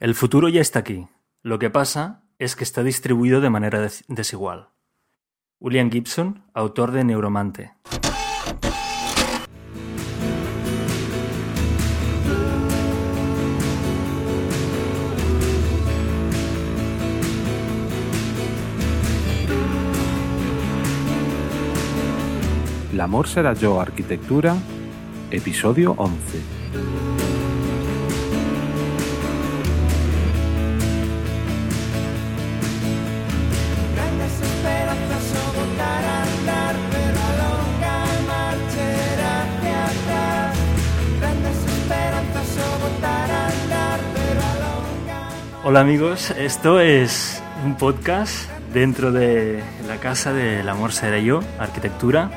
El futuro ya está aquí. Lo que pasa es que está distribuido de manera des desigual. William Gibson, autor de Neuromante. L'amor será yo arquitectura, episodio 11. Hola amigos, esto es un podcast dentro de la casa del amor será yo, arquitectura.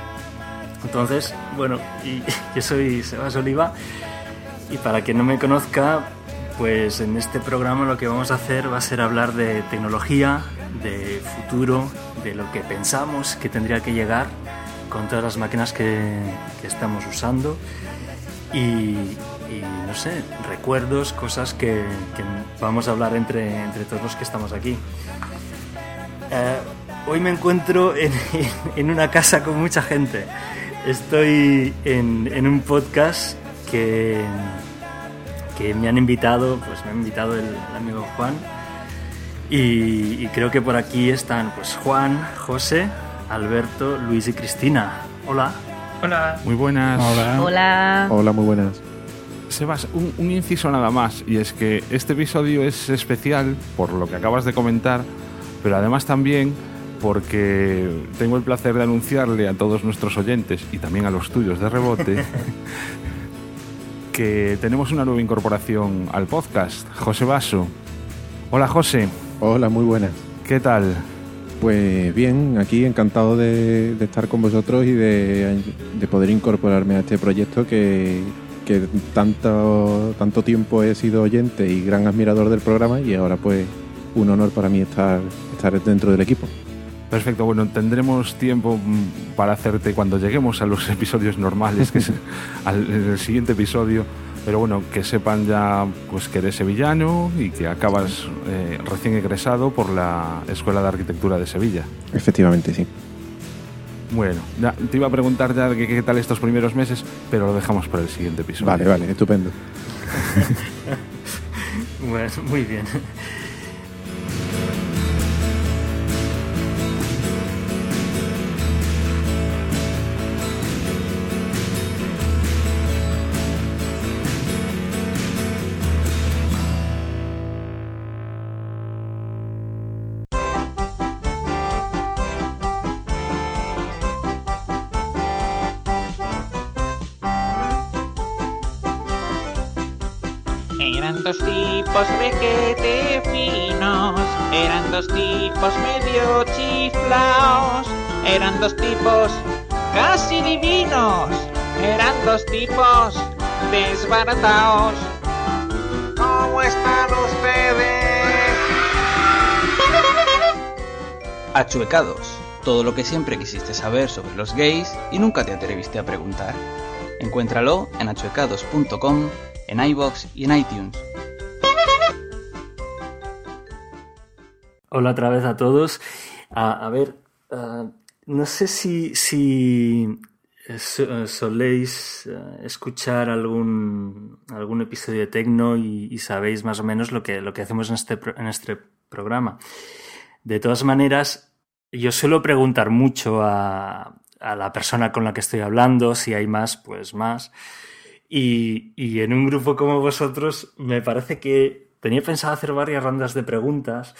Entonces, bueno, yo soy Sebas Oliva y para quien no me conozca, pues en este programa lo que vamos a hacer va a ser hablar de tecnología, de futuro, de lo que pensamos que tendría que llegar con todas las máquinas que estamos usando y, y, no sé, recuerdos, cosas que, que vamos a hablar entre, entre todos los que estamos aquí. Eh, hoy me encuentro en, en, una casa con mucha gente. Estoy en, en un podcast que, que, me han invitado, pues me ha invitado el, el amigo Juan. Y, y, creo que por aquí están pues Juan, José, Alberto, Luis y Cristina. Hola. Hola. Muy buenas. Hola. Hola. Hola, muy buenas. Sebas, un, un, inciso nada más, y es que este episodio es especial por lo que acabas de comentar, pero además también porque tengo el placer de anunciarle a todos nuestros oyentes y también a los tuyos de rebote que tenemos una nueva incorporación al podcast, José Vaso. Hola José. Hola, muy buenas. ¿Qué tal? Pues bien, aquí encantado de, de estar con vosotros y de, de, poder incorporarme a este proyecto que, que tanto, tanto tiempo he sido oyente y gran admirador del programa y ahora pues un honor para mí estar, estar dentro del equipo. Perfecto, bueno, tendremos tiempo para hacerte cuando lleguemos a los episodios normales, que es al, el siguiente episodio. Pero bueno, que sepan ya pues que eres sevillano y que acabas eh, recién egresado por la Escuela de Arquitectura de Sevilla. Efectivamente, sí. Bueno, ya, te iba a preguntar ya qué, qué tal estos primeros meses, pero lo dejamos para el siguiente episodio. Vale, vale, estupendo. bueno, muy bien. Tipos requete finos, eran dos tipos medio chiflaos, eran dos tipos casi divinos, eran dos tipos desbarataos. ¿Cómo están ustedes? Achuecados, todo lo que siempre quisiste saber sobre los gays y nunca te atreviste a preguntar. Encuéntralo en achuecados.com en iBox y en iTunes. Hola otra vez a todos. A, ver, uh, no sé si, si so, soléis uh, escuchar algún, algún episodio de Tecno y, y, sabéis más o menos lo que, lo que hacemos en este, en este programa. De todas maneras, yo suelo preguntar mucho a, a la persona con la que estoy hablando, si hay más, pues más. Y, y, en un grupo como vosotros me parece que tenía pensado hacer varias rondas de preguntas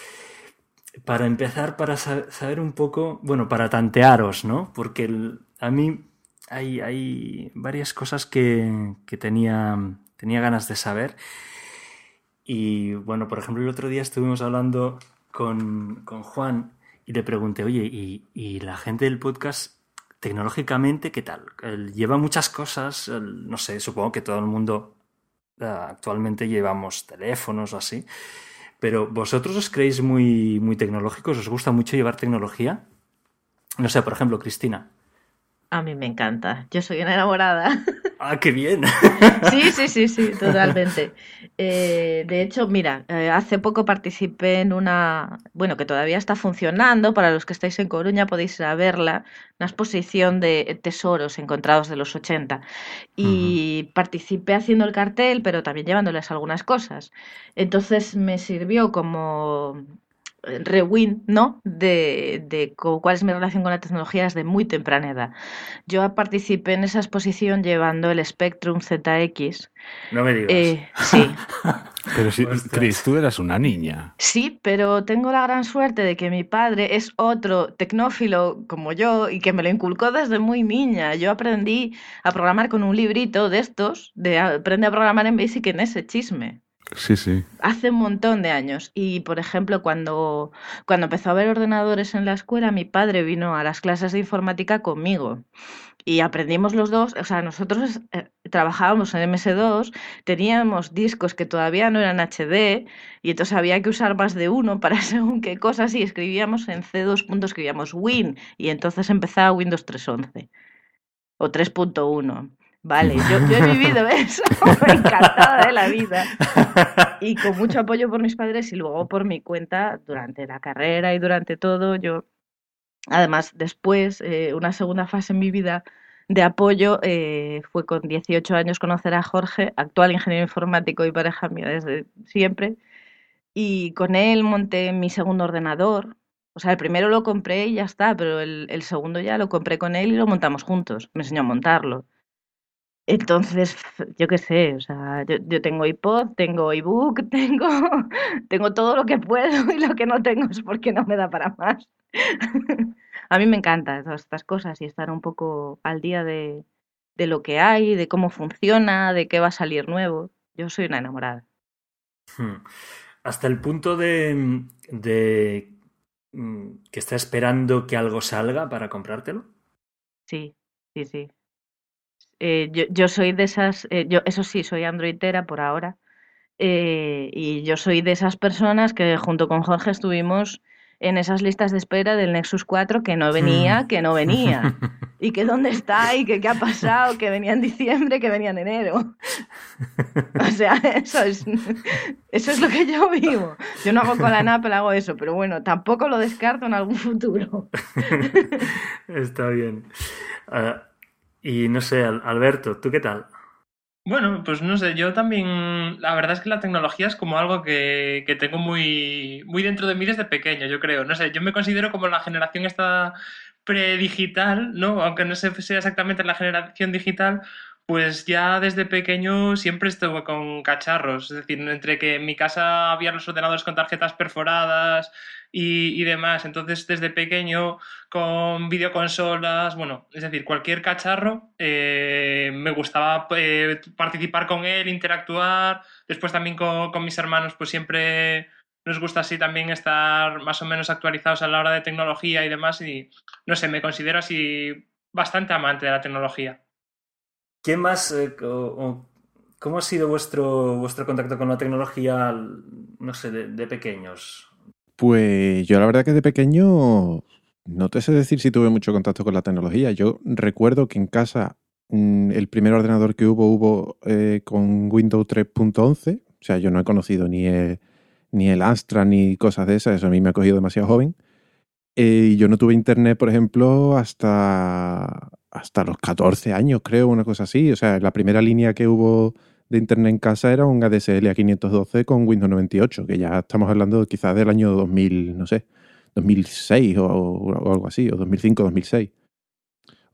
para empezar, para saber un poco, bueno, para tantearos, ¿no? Porque a mí hay, hay varias cosas que, que tenía, tenía ganas de saber. Y bueno, por ejemplo, el otro día estuvimos hablando con, con Juan y le pregunté, oye, ¿y, ¿y la gente del podcast tecnológicamente, ¿qué tal? Lleva muchas cosas, no sé, supongo que todo el mundo uh, actualmente llevamos teléfonos o así, pero ¿vosotros os creéis muy, muy tecnológicos? ¿Os gusta mucho llevar tecnología? No sé, por ejemplo, Cristina. A mí me encanta, yo soy una enamorada. Ah, qué bien. Sí, sí, sí, sí, totalmente. Eh, de hecho, mira, eh, hace poco participé en una, bueno, que todavía está funcionando, para los que estáis en Coruña podéis ir a verla, una exposición de tesoros encontrados de los 80. Y participé haciendo el cartel, pero también llevándoles algunas cosas. Entonces me sirvió como rewind, ¿no? De, de cuál es mi relación con la tecnología desde muy temprana edad. Yo participé en esa exposición llevando el Spectrum ZX. No me digas. Eh, sí, Pero si. Chris, tú eras una niña. sí, pero tengo la gran suerte de que mi padre es otro tecnófilo como yo y que me lo inculcó desde muy niña. Yo aprendí a programar con un librito de estos, de aprende a programar en Basic en ese chisme. Sí, sí. Hace un montón de años. Y, por ejemplo, cuando, cuando empezó a haber ordenadores en la escuela, mi padre vino a las clases de informática conmigo. Y aprendimos los dos, o sea, nosotros eh, trabajábamos en MS2, teníamos discos que todavía no eran HD, y entonces había que usar más de uno para según qué cosas, y escribíamos en C2 punto, escribíamos Win, y entonces empezaba Windows 3.11 o 3.1. Vale, yo, yo he vivido eso, encantada de la vida y con mucho apoyo por mis padres y luego por mi cuenta durante la carrera y durante todo. Yo, además, después, eh, una segunda fase en mi vida de apoyo eh, fue con 18 años conocer a Jorge, actual ingeniero informático y pareja mía desde siempre. Y con él monté mi segundo ordenador. O sea, el primero lo compré y ya está, pero el, el segundo ya lo compré con él y lo montamos juntos. Me enseñó a montarlo. Entonces, yo qué sé, o sea, yo, yo tengo iPod, tengo ebook, tengo, tengo todo lo que puedo y lo que no tengo es porque no me da para más. A mí me encantan todas estas cosas y estar un poco al día de, de lo que hay, de cómo funciona, de qué va a salir nuevo. Yo soy una enamorada. Hmm. Hasta el punto de, de mm, que está esperando que algo salga para comprártelo. Sí, sí, sí. Eh, yo, yo soy de esas, eh, yo, eso sí, soy androidera por ahora. eh, y yo soy de esas personas que junto con Jorge estuvimos en esas listas de espera del Nexus 4 que no venía, que no venía. Y que dónde está y que qué ha pasado, que venía en diciembre, que venía en enero. O sea, eso es, eso es lo que yo vivo. Yo no hago con la Apple, hago eso, pero bueno, tampoco lo descarto en algún futuro. Está bien. Ah, y no sé, Al- Alberto, ¿tú qué tal? Bueno, pues no sé, yo también, la verdad es que la tecnología es como algo que, que tengo muy, muy dentro de mí desde pequeño, yo creo. No sé, yo me considero como la generación esta predigital, ¿no? Aunque no sea exactamente la generación digital, pues ya desde pequeño siempre estuve con cacharros. Es decir, entre que en mi casa había los ordenadores con tarjetas perforadas y, demás. Entonces, desde pequeño, con videoconsolas, bueno, es decir, cualquier cacharro, eh, me gustaba eh, participar con él, interactuar. Después también con, con mis hermanos, pues siempre nos gusta así también estar más o menos actualizados a la hora de tecnología y demás. Y no sé, me considero así bastante amante de la tecnología. ¿Quién más, eh, cómo ha sido vuestro, vuestro contacto con la tecnología, no sé, de, pequeños? Pues yo la verdad que de pequeño no te sé decir si tuve mucho contacto con la tecnología. Yo recuerdo que en casa mm, el primer ordenador que hubo hubo eh, con Windows 3.11. O sea, yo no he conocido ni el, ni el Astra ni cosas de esas. Eso a mí me ha cogido demasiado joven. Eh, yo no tuve internet, por ejemplo, hasta, hasta los 14 años, creo, una cosa así. O sea, la primera línea que hubo de internet en casa era un ADSL a 512 con Windows 98, que ya estamos hablando quizás del año 2000, no sé, 2006 o, o algo así, o 2005, 2006.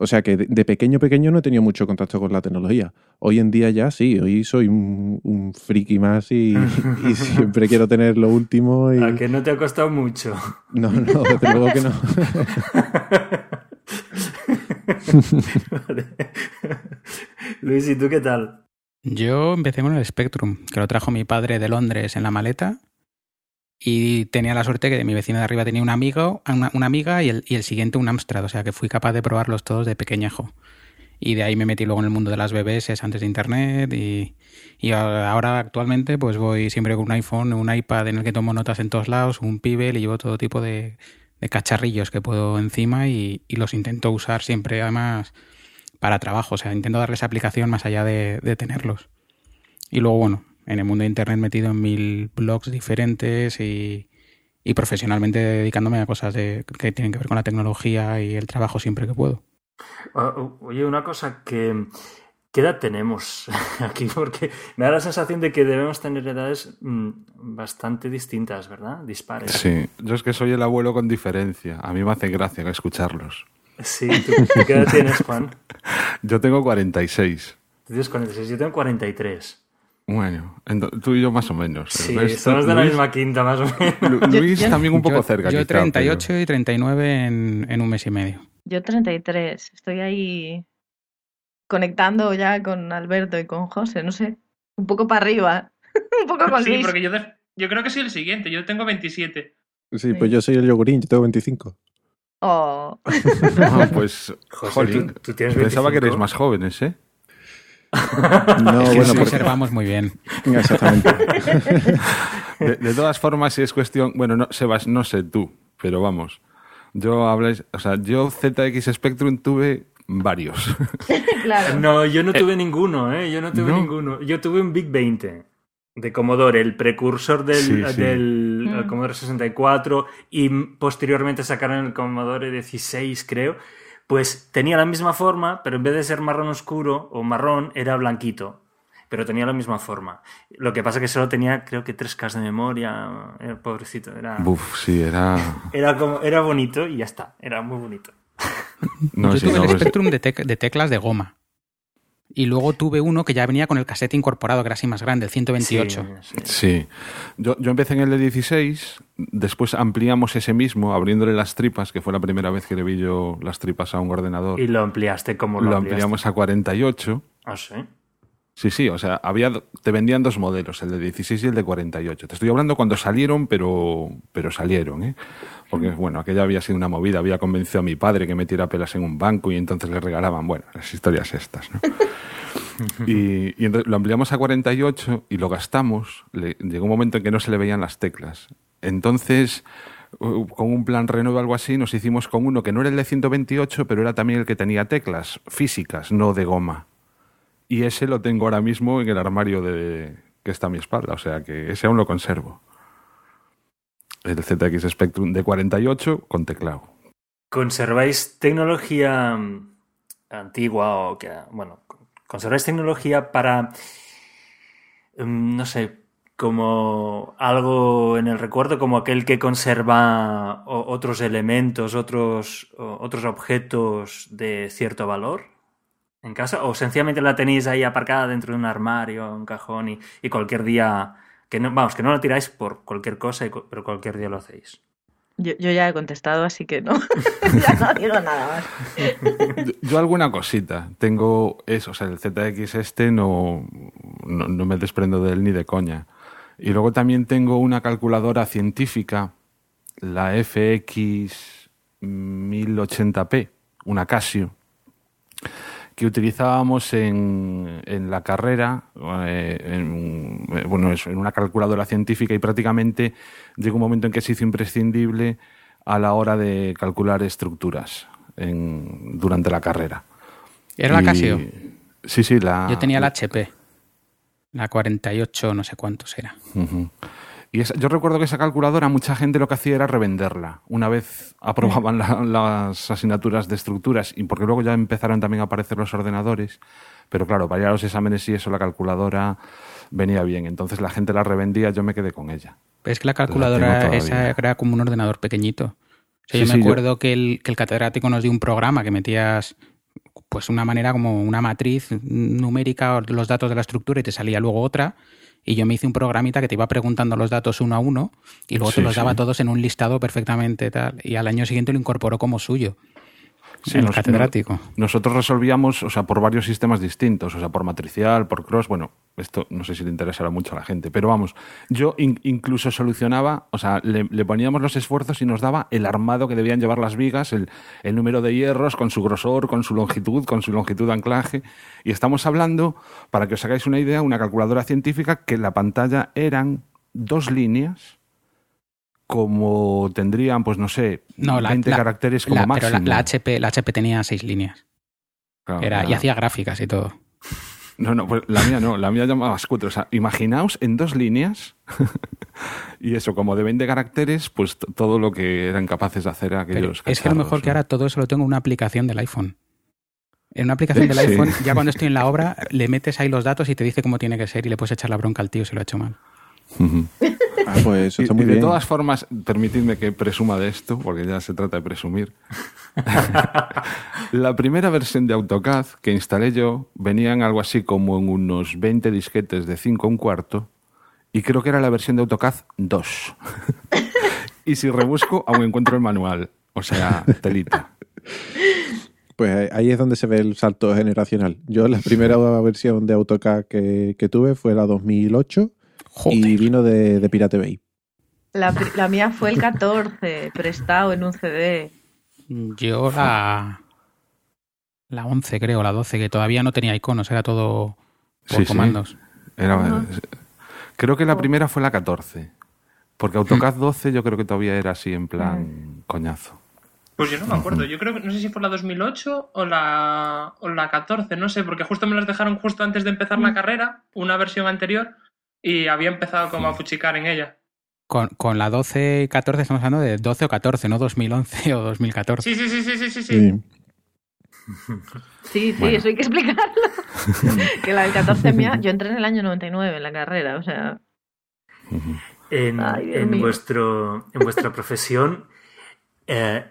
O sea que de, pequeño pequeño no he tenido mucho contacto con la tecnología. Hoy en día ya sí, hoy soy un, un friki más y, y siempre quiero tener lo último. Y... ¿A que no te ha costado mucho? No, no, desde luego que no. Luis, ¿y tú qué tal? Yo empecé con el Spectrum, que lo trajo mi padre de Londres en la maleta. Y tenía la suerte que mi vecino de arriba tenía un amigo, una, amiga y el, siguiente un Amstrad. O sea que fui capaz de probarlos todos de pequeñajo. Y de ahí me metí luego en el mundo de las BBS antes de internet. Y, y ahora actualmente pues voy siempre con un iPhone, un iPad en el que tomo notas en todos lados, un Pibel y llevo todo tipo de, de cacharrillos que puedo encima y, los intento usar siempre además para trabajo. O sea, intento darles aplicación más allá de, tenerlos. Y luego, bueno, en el mundo de Internet metido en mil blogs diferentes y, profesionalmente dedicándome a cosas que tienen que ver con la tecnología y el trabajo siempre que puedo. Ah, Oye, una cosa que... ¿Qué edad tenemos aquí? Porque me da la sensación de que debemos tener edades mm, bastante distintas, ¿verdad? Dispares. Sí, yo es que soy el abuelo con diferencia. A mí me hace gracia escucharlos. Sí, ¿tú, qué edad tienes, Juan? Yo tengo 46. Tú tienes 46, yo tengo 43. Bueno, tú y yo más o menos. El Sí, resto- somos de la Luis- misma quinta, más o menos. Lu- Luis yo- también un poco yo, cerca. Yo quizá, 38 y 39 en, en un mes y medio. Yo 33. Estoy ahí conectando ya con Alberto y con José, no sé. Un poco para arriba. un poco con Sí, Luis. porque yo, de- yo creo que soy el siguiente. Yo tengo 27. Sí, pues yo soy el yogurín, yo tengo 25. Oh. pues, José, jolín, ¿tú, tú tienes pensaba que 25? erais más jóvenes, ¿eh? No, Es que bueno, nos porque... observamos muy bien. Exactamente. De, de todas formas, si es cuestión. Bueno, no, Sebas, no sé tú, pero vamos. Yo habláis. O sea, yo ZX Spectrum tuve varios. claro. No, yo no tuve ninguno, ¿eh? Yo no tuve ¿no? ninguno. Yo tuve un Big 20 de Commodore, el precursor del, Sí, sí. del Mm. eh, Commodore 64 y posteriormente sacaron el Commodore 16, creo. Pues tenía la misma forma, pero en vez de ser marrón oscuro o marrón, era blanquito. Pero tenía la misma forma. Lo que pasa que solo tenía, creo que 3K de memoria. Era pobrecito. Era, Buf, sí, era. era, como, era bonito y ya está. Era muy bonito. No, Yo sí, tuve no, el pues- Spectrum de, tec- de teclas de goma. Y luego tuve uno que ya venía con el cassette incorporado, que era así más grande, el 128. Sí, sí. Sí. Yo, yo empecé en el de 16, después ampliamos ese mismo, abriéndole las tripas, que fue la primera vez que le vi yo las tripas a un ordenador. Y lo ampliaste como lo, lo ampliaste? ampliamos a 48. Ah, sí. Sí, sí, o sea, había, te vendían dos modelos, el de 16 y el de 48. Te estoy hablando cuando salieron, pero, pero salieron, ¿eh? Porque, bueno, aquella había sido una movida, había convencido a mi padre que metiera pelas en un banco y entonces le regalaban, bueno, las historias estas, ¿no? y, y entonces lo ampliamos a 48 y lo gastamos. Le- llegó un momento en que no se le veían las teclas. Entonces, con un plan Renove o algo así, nos hicimos con uno que no era el de 128, pero era también el que tenía teclas físicas, no de goma. Y ese lo tengo ahora mismo en el armario de, que está a mi espalda, o sea que ese aún lo conservo. El ZX Spectrum de 48 con teclado. ¿Conserváis tecnología mm, antigua o que, bueno, conserváis tecnología para, mm, no sé, como algo en el recuerdo, como aquel que conserva otros elementos, otros, otros objetos de cierto valor en casa? ¿O sencillamente la tenéis ahí aparcada dentro de un armario, un cajón y, y cualquier día, que no, vamos, que no la tiráis por cualquier cosa, y pero cualquier día lo hacéis? Yo, yo ya he contestado, así que no. ya no digo nada más. Yo, yo alguna cosita. Tengo eso, o sea, el ZX este no, no, no me desprendo de él ni de coña. Y luego también tengo una calculadora científica, la FX 1080p, una Casio, que utilizábamos en, en la carrera, eh, en, eh, bueno, eso, en una calculadora científica y prácticamente llegó un momento en que se hizo imprescindible a la hora de calcular estructuras en- durante la carrera. Era la Y- Casio. Sí, sí, la... Yo tenía la HP. La 48, no sé cuántos era. Ujú. Y esa- yo recuerdo que esa calculadora mucha gente lo que hacía era revenderla. Una vez aprobaban la- las asignaturas de estructuras y porque luego ya empezaron también a aparecer los ordenadores, pero claro, para ir a los exámenes y eso la calculadora venía bien. Entonces la gente la revendía, yo me quedé con ella. Pero es que la calculadora esa era como un ordenador pequeñito. O sea, Sí, yo sí, me yo- acuerdo que, el, que el catedrático nos dio un programa que metías pues una manera como una matriz numérica, los datos de la estructura y te salía luego otra. Y yo me hice un programita que te iba preguntando los datos uno a uno y luego Sí, te los daba sí. todos en un listado perfectamente tal. Y al año siguiente lo incorporó como suyo. Sí, el nos- catedrático. Nosotros resolvíamos, o sea, por varios sistemas distintos, o sea, por matricial, por cross, bueno, esto no sé si le interesará mucho a la gente, pero vamos, yo in- incluso solucionaba, o sea, le, le poníamos los esfuerzos y nos daba el armado que debían llevar las vigas, el, el número de hierros, con su grosor, con su longitud, con su longitud de anclaje, y estamos hablando, para que os hagáis una idea, una calculadora científica que la pantalla eran dos líneas, como tendrían, pues no sé, No, la, 20 la- caracteres como la- máximo. Pero la, HP, la HP tenía seis líneas. Claro, Era, y hacía gráficas y todo. No, no, pues la mía no, la mía llamaba Scooter. O sea, imaginaos en dos líneas y eso, como de 20 caracteres, pues todo lo que eran capaces de hacer Pero aquellos es que a lo mejor que ahora todo eso lo tengo en una aplicación del iPhone. En una aplicación Sí. del iPhone, ya cuando estoy en la obra, le metes ahí los datos y te dice cómo tiene que ser y le puedes echar la bronca al tío si lo ha hecho mal. Ah, pues eso Y, está y muy de bien. todas formas, permitidme que presuma de esto, porque ya se trata de presumir. la primera versión de AutoCAD que instalé yo venía en algo así como en unos 20 disquetes de 5 a un cuarto, y creo que era la versión de AutoCAD 2. y si rebusco, aún encuentro el manual. O sea, telita. Pues ahí- ahí es donde se ve el salto generacional. Yo la primera versión de AutoCAD que, que tuve fue la 2008 y vino de, de Pirate Bay. La, la mía fue el 14, prestado en un CD. Yo la. La 11, creo, la 12, que todavía no tenía iconos, era todo por Sí, sí. comandos. Era- creo que la primera fue la 14. Porque AutoCAD 12 yo creo que todavía era así en plan coñazo. Pues yo no me acuerdo. Yo creo que no sé si fue la 2008 o la, o la 14, no sé, porque justo me las dejaron justo antes de empezar la carrera, una versión anterior, y había empezado como a fuchicar en ella. Con, con la 12 y 14 estamos hablando de 12 o 14, no 2011 o 2014. Sí, sí, sí, sí, sí, sí. sí. Sí. Sí, sí, Bueno. eso hay que explicarlo. que la del 14 mía, yo entré en el año 99 en la carrera, o sea. En, Ay, en vuestro, en vuestra profesión, eh,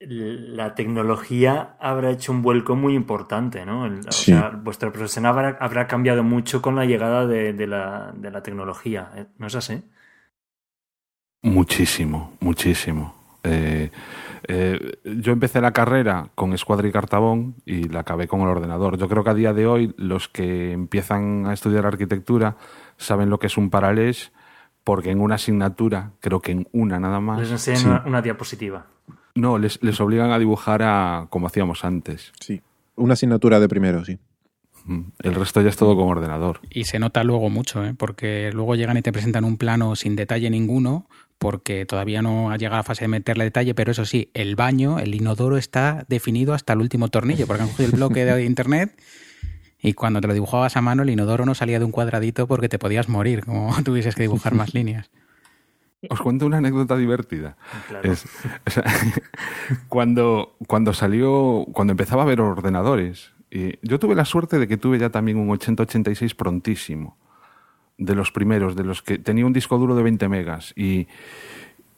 la tecnología habrá hecho un vuelco muy importante, ¿no? El- o Sí. sea, vuestra profesión habrá, habrá cambiado mucho con la llegada de, de la, de la tecnología, ¿eh? ¿no es así? Muchísimo, muchísimo. Eh, eh, yo empecé la carrera con Escuadra y Cartabón y la acabé con el ordenador. Yo creo que a día de hoy los que empiezan a estudiar arquitectura saben lo que es un paralés porque en una asignatura, creo que en una nada más, Les enseñan sí. una, una diapositiva. No, les, les obligan a dibujar a, como hacíamos antes. Sí. Una asignatura de primero, sí. El resto ya es todo con ordenador. Y se nota luego mucho, ¿eh? porque luego llegan y te presentan un plano sin detalle ninguno, porque todavía no ha llegado a la fase de meterle detalle, pero eso sí, el baño, el inodoro está definido hasta el último tornillo, porque han cogido el bloque de internet y cuando te lo dibujabas a mano, el inodoro no salía de un cuadradito porque te podías morir, como tuvieses que dibujar más líneas. Os cuento una anécdota divertida. Claro. Es- o sea, cuando, cuando salió, cuando empezaba a ver ordenadores, y yo tuve la suerte de que tuve ya también un 8086 prontísimo, de los primeros, de los que tenía un disco duro de 20 megas. Y,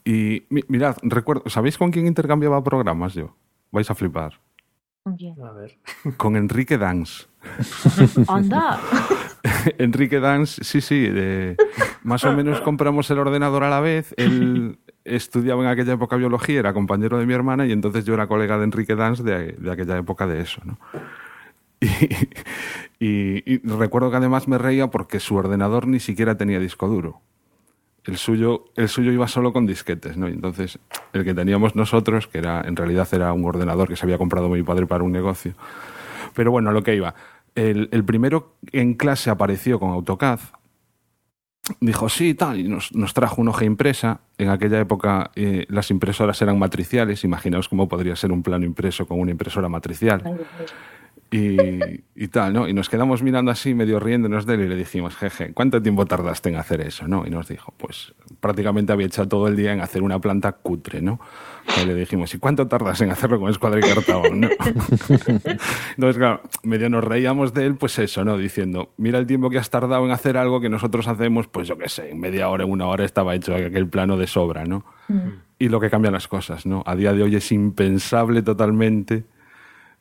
y mi- mirad, recuerdo, ¿sabéis con quién intercambiaba programas yo? Vais a flipar. A ver. Con Enrique Dans. ¡Anda! Enrique Dans, sí, sí, de- más o menos compramos el ordenador a la vez. Él estudiaba en aquella época biología, era compañero de mi hermana y entonces yo era colega de Enrique Dans de, de aquella época de eso, ¿no? Y, y- y recuerdo que además me reía porque su ordenador ni siquiera tenía disco duro. El suyo, el suyo iba solo con disquetes, ¿no? Y entonces el que teníamos nosotros, que era en realidad era un ordenador que se había comprado mi padre para un negocio. Pero bueno, lo que iba. El, el primero en clase apareció con AutoCAD. Dijo, sí, tal, y nos, nos trajo una hoja impresa. En aquella época eh, las impresoras eran matriciales. Imaginaos cómo podría ser un plano impreso con una impresora matricial. Y, y tal, ¿no? Y nos quedamos mirando así, medio riéndonos de él, y le dijimos, jeje, ¿cuánto tiempo tardaste en hacer eso, no? Y nos dijo, pues prácticamente había echado todo el día en hacer una planta cutre, ¿no? Y le dijimos, ¿y cuánto tardas en hacerlo con escuadra y cartabón, no? Entonces, claro, medio nos reíamos de él, pues eso, ¿no? Diciendo, mira el tiempo que has tardado en hacer algo que nosotros hacemos, pues yo qué sé, en media hora, en una hora estaba hecho aquel plano de sobra, ¿no? Y lo que cambian las cosas, ¿no? A día de hoy es impensable totalmente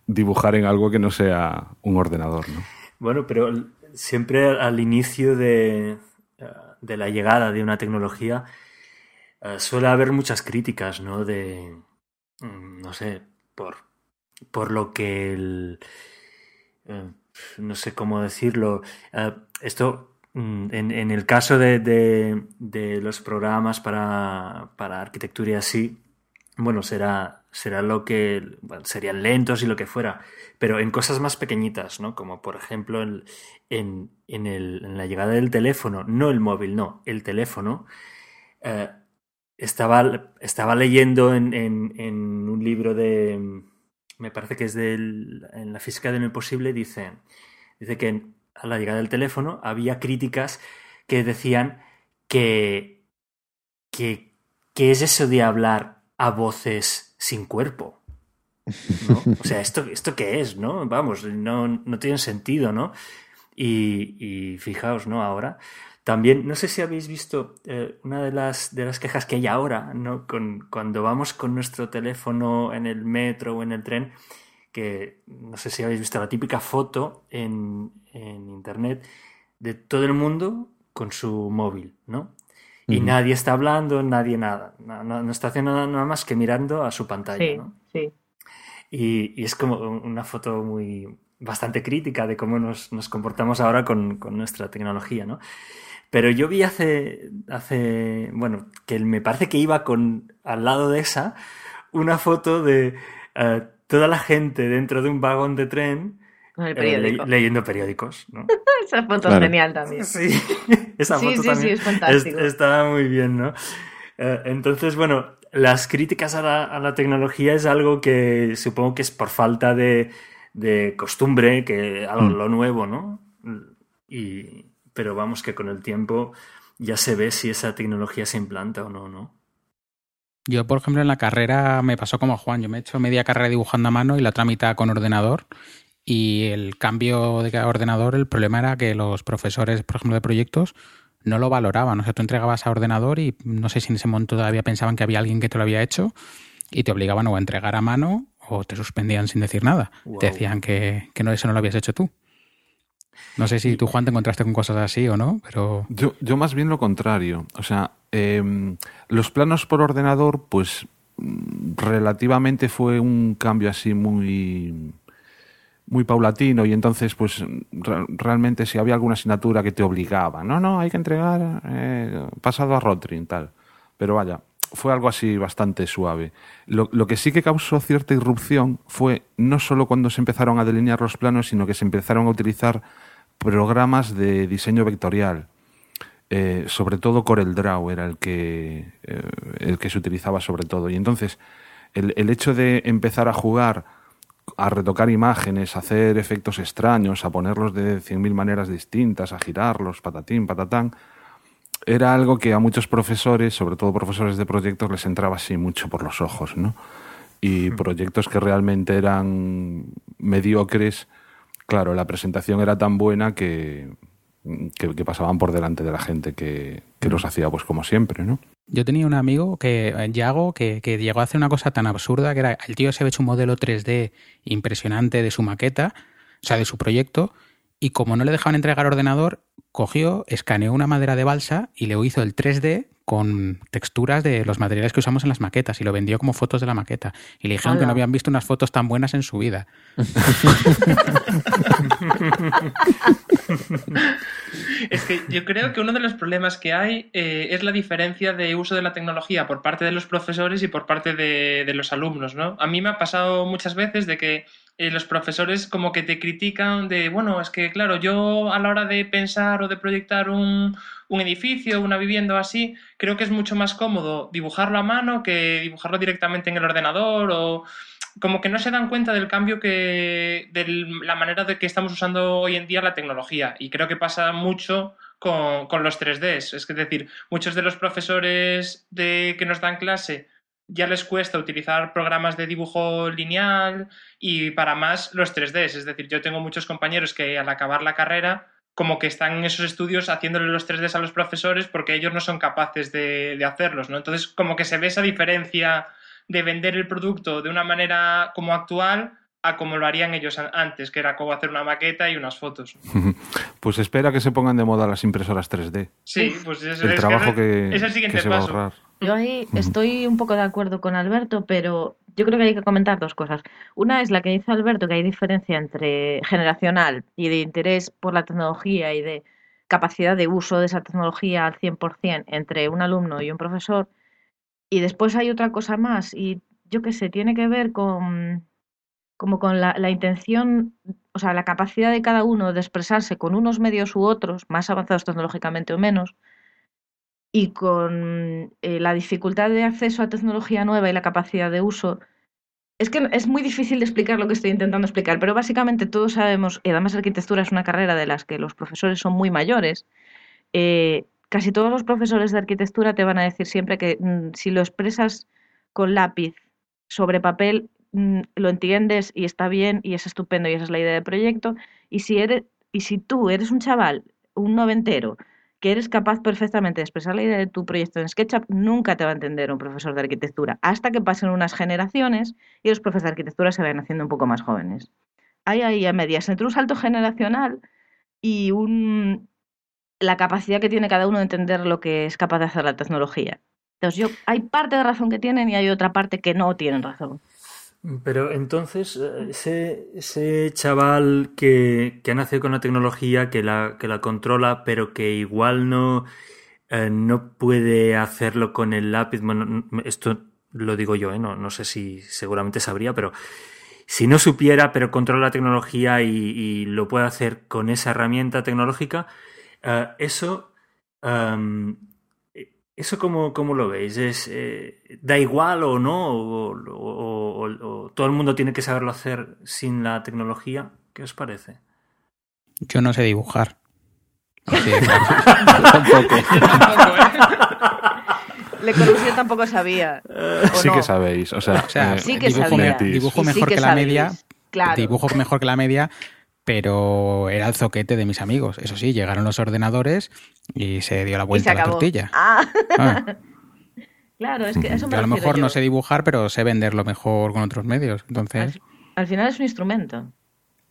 dibujar en algo que no sea un ordenador, ¿no? Bueno, pero siempre al- al inicio de, eh, de la llegada de una tecnología eh, suele haber muchas críticas, ¿no? De, mm, no sé, por, por lo que el... eh, no sé cómo decirlo. eh, esto, mm, en, en el caso de, de- de los programas para, para arquitectura y así, bueno, será, será lo que bueno, serían lentos y lo que fuera, pero en cosas más pequeñitas, ¿no? Como por ejemplo en, en, en el- la llegada del teléfono, no el móvil, no, el teléfono. Estaba, estaba leyendo en, en- un libro de, me parece que es del, en la física de lo imposible, dice, dice que a la llegada del teléfono había críticas que decían que, que, que es eso de hablar a voces sin cuerpo. ¿no? O sea, ¿esto, ¿esto qué es? ¿no? Vamos, no, no tiene sentido, ¿no? Y, y fijaos, ¿no? Ahora, también, no sé si habéis visto eh, una de las, de las quejas que hay ahora, ¿no? Con, cuando vamos con nuestro teléfono en el metro o en el tren, que no sé si habéis visto la típica foto en, en internet de todo el mundo con su móvil, ¿no? Y nadie está hablando, nadie nada. No, no- no está haciendo nada más que mirando a su pantalla, Sí, ¿no? sí. Y, y es como una foto muy bastante crítica de cómo nos, nos comportamos ahora con, con nuestra tecnología, ¿no? Pero yo vi hace, hace, bueno, que me parece que iba con, al lado de esa, una foto de eh, toda la gente dentro de un vagón de tren Con el eh, periódico. le- leyendo periódicos, ¿no? Esa foto Claro. es genial también. Sí, esa Sí, foto sí, también sí, es fantástico. estaba muy bien, ¿no? Eh, entonces, bueno, las críticas a la, a la tecnología es algo que supongo que es por falta de, de costumbre, que algo Mm. lo nuevo, ¿no? Y, pero vamos que con el tiempo ya se ve si esa tecnología se implanta o no, ¿no? Yo, por ejemplo, en la carrera me pasó como Juan. Yo me he hecho media carrera dibujando a mano y la otra mitad con ordenador. Y el cambio de ordenador, el problema era que los profesores, por ejemplo, de proyectos, no lo valoraban. O sea, tú entregabas a ordenador y no sé si en ese momento todavía pensaban que había alguien que te lo había hecho y te obligaban o a entregar a mano o te suspendían sin decir nada. Te decían que, que no, eso no lo habías hecho tú. No sé si tú, Juan, te encontraste con cosas así o no, pero Yo, yo más bien lo contrario. O sea, em, los planos por ordenador, pues mm, relativamente fue un cambio así muy muy paulatino y entonces pues re- realmente si había alguna asignatura que te obligaba, no, no, hay que entregar eh, pasado a Rotring, tal. Pero vaya, fue algo así bastante suave. Lo, lo que sí que causó cierta irrupción fue no solo cuando se empezaron a delinear los planos, sino que se empezaron a utilizar programas de diseño vectorial. Eh, sobre todo CorelDRAW era el que, eh, el que se utilizaba sobre todo. Y entonces, el, el hecho de empezar a jugar, a retocar imágenes, a hacer efectos extraños, a ponerlos de 100.000 maneras distintas, a girarlos, patatín, patatán, era algo que a muchos profesores, sobre todo profesores de proyectos, les entraba así mucho por los ojos, ¿no? Y proyectos que realmente eran mediocres, claro, la presentación era tan buena que, que, que pasaban por delante de la gente que, que los hacía pues como siempre, ¿no? Yo tenía un amigo que, eh, Yago, que, que llegó a hacer una cosa tan absurda que era, el tío se había hecho un modelo 3D impresionante de su maqueta, o sea, de su proyecto, y como no le dejaban entregar ordenador, cogió, escaneó una madera de balsa y le hizo el 3D con texturas de los materiales que usamos en las maquetas y lo vendió como fotos de la maqueta. Y le dijeron que no habían visto unas fotos tan buenas en su vida. Es que yo creo que uno de los problemas que hay eh, es la diferencia de uso de la tecnología por parte de los profesores y por parte de, de los alumnos, ¿no? A mí me ha pasado muchas veces de que eh, los profesores como que te critican de, bueno, es que claro, yo a la hora de pensar o de proyectar un, un edificio, una vivienda o así, creo que es mucho más cómodo dibujarlo a mano que dibujarlo directamente en el ordenador o como que no se dan cuenta del cambio que de la manera de que estamos usando hoy en día la tecnología. Y creo que pasa mucho con, con los 3Ds es decir muchos de los profesores de que nos dan clase ya les cuesta utilizar programas de dibujo lineal y para más los 3Ds es decir yo tengo muchos compañeros que al acabar la carrera como que están en esos estudios haciéndole los 3Ds a los profesores porque ellos no son capaces de, de hacerlos, ¿no? Entonces, como que se ve esa diferencia de vender el producto de una manera como actual a como lo harían ellos an- antes, que era como hacer una maqueta y unas fotos. Pues espera que se pongan de moda las impresoras 3D. Sí, pues eso El es, trabajo es- que, es el siguiente que se va a paso. ahorrar. Yo ahí estoy un poco de acuerdo con Alberto, pero yo creo que hay que comentar dos cosas. Una es la que dice Alberto, que hay diferencia entre generacional y de interés por la tecnología y de capacidad de uso de esa tecnología al 100% entre un alumno y un profesor. Y después hay otra cosa más, y yo qué sé, tiene que ver con como con la, la intención, o sea, la capacidad de cada uno de expresarse con unos medios u otros, más avanzados tecnológicamente o menos, y con eh, la dificultad de acceso a tecnología nueva y la capacidad de uso, Es que es muy difícil de explicar lo que estoy intentando explicar, pero básicamente todos sabemos, y además arquitectura es una carrera de las que los profesores son muy mayores, eh, casi todos los profesores de arquitectura te van a decir siempre que mm, si lo expresas con lápiz sobre papel, lo entiendes y está bien y es estupendo y esa es la idea del proyecto. Y si, eres, y si tú eres un chaval, un noventero, que eres capaz perfectamente de expresar la idea de tu proyecto en SketchUp, nunca te va a entender un profesor de arquitectura, hasta que pasen unas generaciones y los profesores de arquitectura se vayan haciendo un poco más jóvenes. Hay ahí a medias entre un salto generacional y un, la capacidad que tiene cada uno de entender lo que es capaz de hacer la tecnología. Entonces, yo, hay parte de razón que tienen y hay otra parte que no tienen razón. Pero entonces, eh, ese, ese chaval que, que nacido con la tecnología, que la, que la controla, pero que igual no, eh, no puede hacerlo con el lápiz, bueno, esto lo digo yo, ¿eh? no, no sé si seguramente sabría, pero si no supiera, pero controla la tecnología y, y lo puede hacer con esa herramienta tecnológica, eh, eso, em, ¿Eso cómo, cómo lo veis? ¿Es, eh, ¿Da igual o no? O, o- o- o todo el mundo tiene que saberlo hacer sin la tecnología? ¿Qué os parece? Yo no sé dibujar. Claro. Tampoco. Tampoco. Le Corbusier tampoco sabía. ¿o Sí no? que sabéis. O sea, O sea, eh, Sí que dibujo, sabía. me- dibujo sí mejor que que, la sabéis. media. Claro. Dibujo mejor que la media, pero era el zoquete de mis amigos. Eso sí, llegaron los ordenadores y se dio la vuelta a la tortilla. Ah, Ah, claro, es que a eso me yo a lo mejor yo. no sé dibujar, pero sé venderlo mejor con otros medios. Entonces, Al, al final es un instrumento.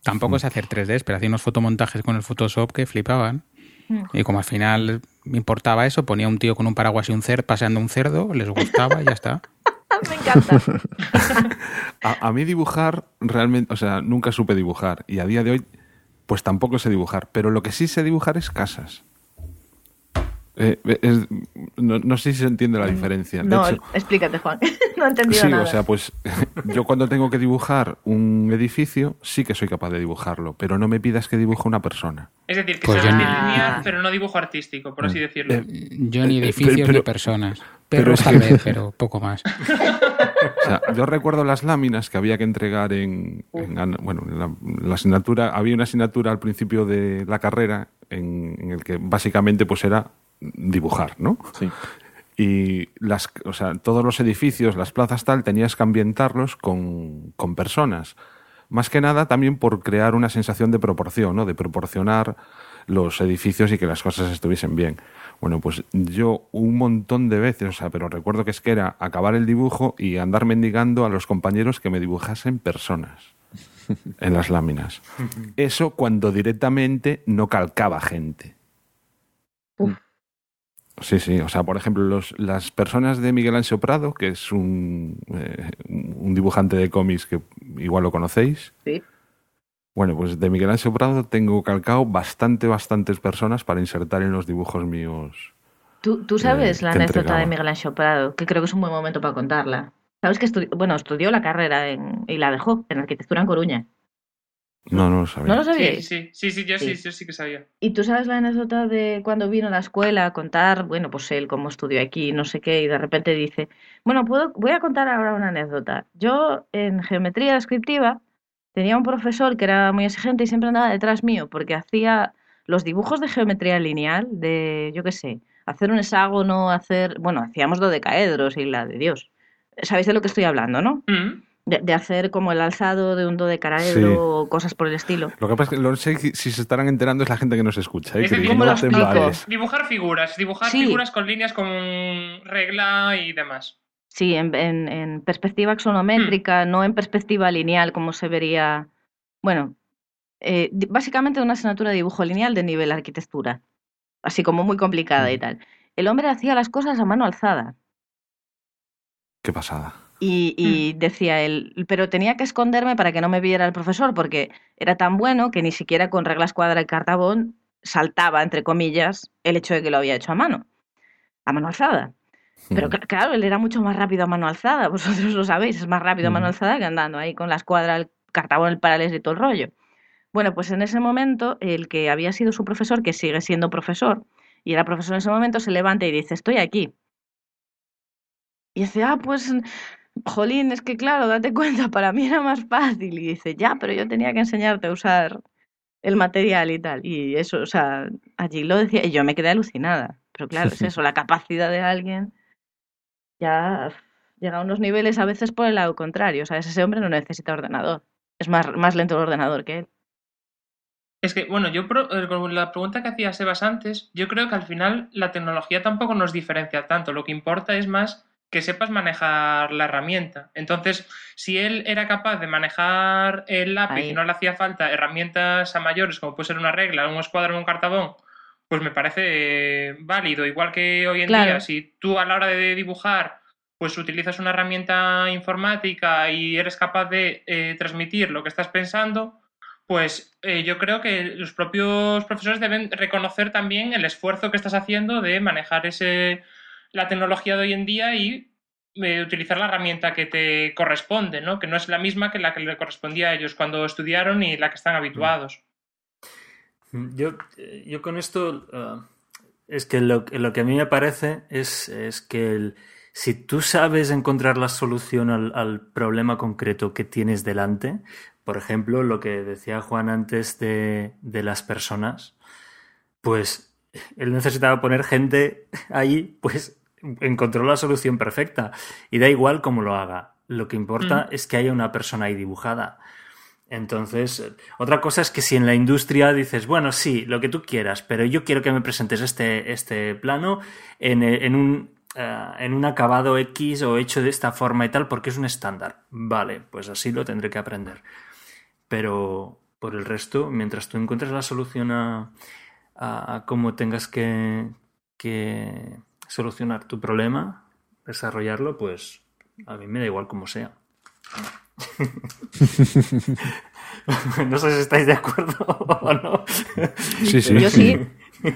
tampoco sé hacer 3D, pero hacía unos fotomontajes con el Photoshop que flipaban. Mm. Y como al final me importaba eso, ponía un tío con un paraguas y un cerdo paseando un cerdo, les gustaba y ya está. Me encanta. a, a mí dibujar realmente, o sea, nunca supe dibujar. Y a día de hoy, pues tampoco sé dibujar. Pero lo que sí sé dibujar es casas. Eh, es- no, no sé si se entiende la diferencia. De No, hecho, explícate, Juan. no he entendido Sí, nada. o sea, pues yo cuando tengo que dibujar un edificio sí que soy capaz de dibujarlo, pero no me pidas que dibuje una persona. Es decir, que Pues de ni- línea, pero no dibujo artístico, por así decirlo. Eh, Yo ni Eh, edificios pero- ni personas. pero Perros es tal que- vez, pero poco más. O sea, yo recuerdo las láminas que había que entregar en, bueno, en la, la asignatura, había una asignatura al principio de la carrera en, en el que básicamente pues era dibujar, ¿no? Sí. Y las, o sea, todos los edificios, las plazas tal, tenías que ambientarlos con, con personas. Más que nada también por crear una sensación de proporción, ¿no? De proporcionar los edificios y que las cosas estuviesen bien. Bueno, pues yo un montón de veces, o sea, pero recuerdo que es que era acabar el dibujo y andar mendigando a los compañeros que me dibujasen personas en las láminas. Eso cuando directamente no calcaba gente. Sí, sí. O sea, por ejemplo, los, las personas de Miguel Ancho Prado, que es un, eh, un dibujante de cómics que igual lo conocéis. Sí. Bueno, pues de Miguel Ancho Prado tengo calcado bastante, bastantes personas para insertar en los dibujos míos. ¿Tú, tú sabes Eh, la anécdota de Miguel Ancho Prado, que creo que es un buen momento para contarla. Sabes que estudió, bueno, estudió la carrera en- y la dejó en arquitectura en Coruña. No, no lo sabía. ¿No lo Sí, sabíais? sí, sí, sí, yo sí, Sí. yo sí que sabía. Y tú sabes la anécdota de cuando vino a la escuela a contar, bueno, pues él cómo estudió aquí, no sé qué, y de repente dice, bueno, puedo, voy a contar ahora una anécdota. Yo en geometría descriptiva tenía un profesor que era muy exigente y siempre andaba detrás mío porque hacía los dibujos de geometría lineal, de, yo qué sé, hacer un hexágono, hacer, bueno, hacíamos dodecaedros y la de Dios. ¿Sabéis de lo que estoy hablando, no? Mm. De, de hacer como el alzado de un dodecaedro Sí. o cosas por el estilo. Lo que pasa es que no sé si se estarán enterando es la gente que nos escucha. ¿eh? Es Que decir, ¿cómo no lo te explico? embales. Dibujar figuras, dibujar Sí. figuras con líneas con regla y demás. Sí, en, en- en perspectiva axonométrica, no en perspectiva lineal, como se vería. Bueno, eh, básicamente una asignatura de dibujo lineal de nivel arquitectura, así como muy complicada y tal. El hombre hacía las cosas a mano alzada Qué pasada. Y, y decía él, pero tenía que esconderme para que no me viera el profesor, porque era tan bueno que ni siquiera con reglas cuadra y cartabón saltaba, entre comillas, el hecho de que lo había hecho a mano, a mano alzada. Pero Mm. cl- claro, él era mucho más rápido a mano alzada, vosotros lo sabéis, es más rápido a mano Mm. alzada que andando ahí con la escuadra, el cartabón, el paralés y todo el rollo. Bueno, pues en ese momento, el que había sido su profesor, que sigue siendo profesor, y era profesor en ese momento, se levanta y dice, estoy aquí. Y dice, ah, pues jolín, es que claro, date cuenta, para mí era más fácil. Y dice, ya, pero yo tenía que enseñarte a usar el material y tal. Y eso, o sea, allí lo decía, y yo me quedé alucinada. Pero claro, es eso, la capacidad de alguien ya llega a unos niveles a veces por el lado contrario. O sea, ese hombre no necesita ordenador. Es más, más lento el ordenador que él. Es que, bueno, yo eh, con la pregunta que hacía Sebas antes, yo creo que al final la tecnología tampoco nos diferencia tanto. Lo que importa es más que sepas manejar la herramienta. Entonces, si él era capaz de manejar el lápiz Ahí. y no le hacía falta herramientas a mayores, como puede ser una regla, un escuadro, un cartabón, pues me parece eh, válido. Igual que hoy en Claro. día, si tú a la hora de dibujar, pues utilizas una herramienta informática y eres capaz de eh, transmitir lo que estás pensando, pues eh, yo creo que los propios profesores deben reconocer también el esfuerzo que estás haciendo de manejar ese, la tecnología de hoy en día y eh, utilizar la herramienta que te corresponde, ¿no? Que no es la misma que la que le correspondía a ellos cuando estudiaron y la que están habituados. Yo, eh, yo con esto, ah, es que lo, lo que a mí me parece es, es que el- si tú sabes encontrar la solución al, al problema concreto que tienes delante, por ejemplo, lo que decía Juan antes de, de las personas, pues él necesitaba poner gente ahí, pues encontró la solución perfecta. Y da igual cómo lo haga. Lo que importa Mm. es que haya una persona ahí dibujada. Entonces, otra cosa es que si en la industria dices, bueno, sí, lo que tú quieras, pero yo quiero que me presentes este, este plano en, eh, en un, eh, en un acabado X o hecho de esta forma y tal, porque es un estándar. Vale, pues así lo tendré que aprender. Pero por el resto, mientras tú encuentres la solución a, a- a cómo tengas que, que solucionar tu problema, desarrollarlo, pues a mí me da igual como sea. no sé si estáis de acuerdo o no. Sí, sí. Yo sí.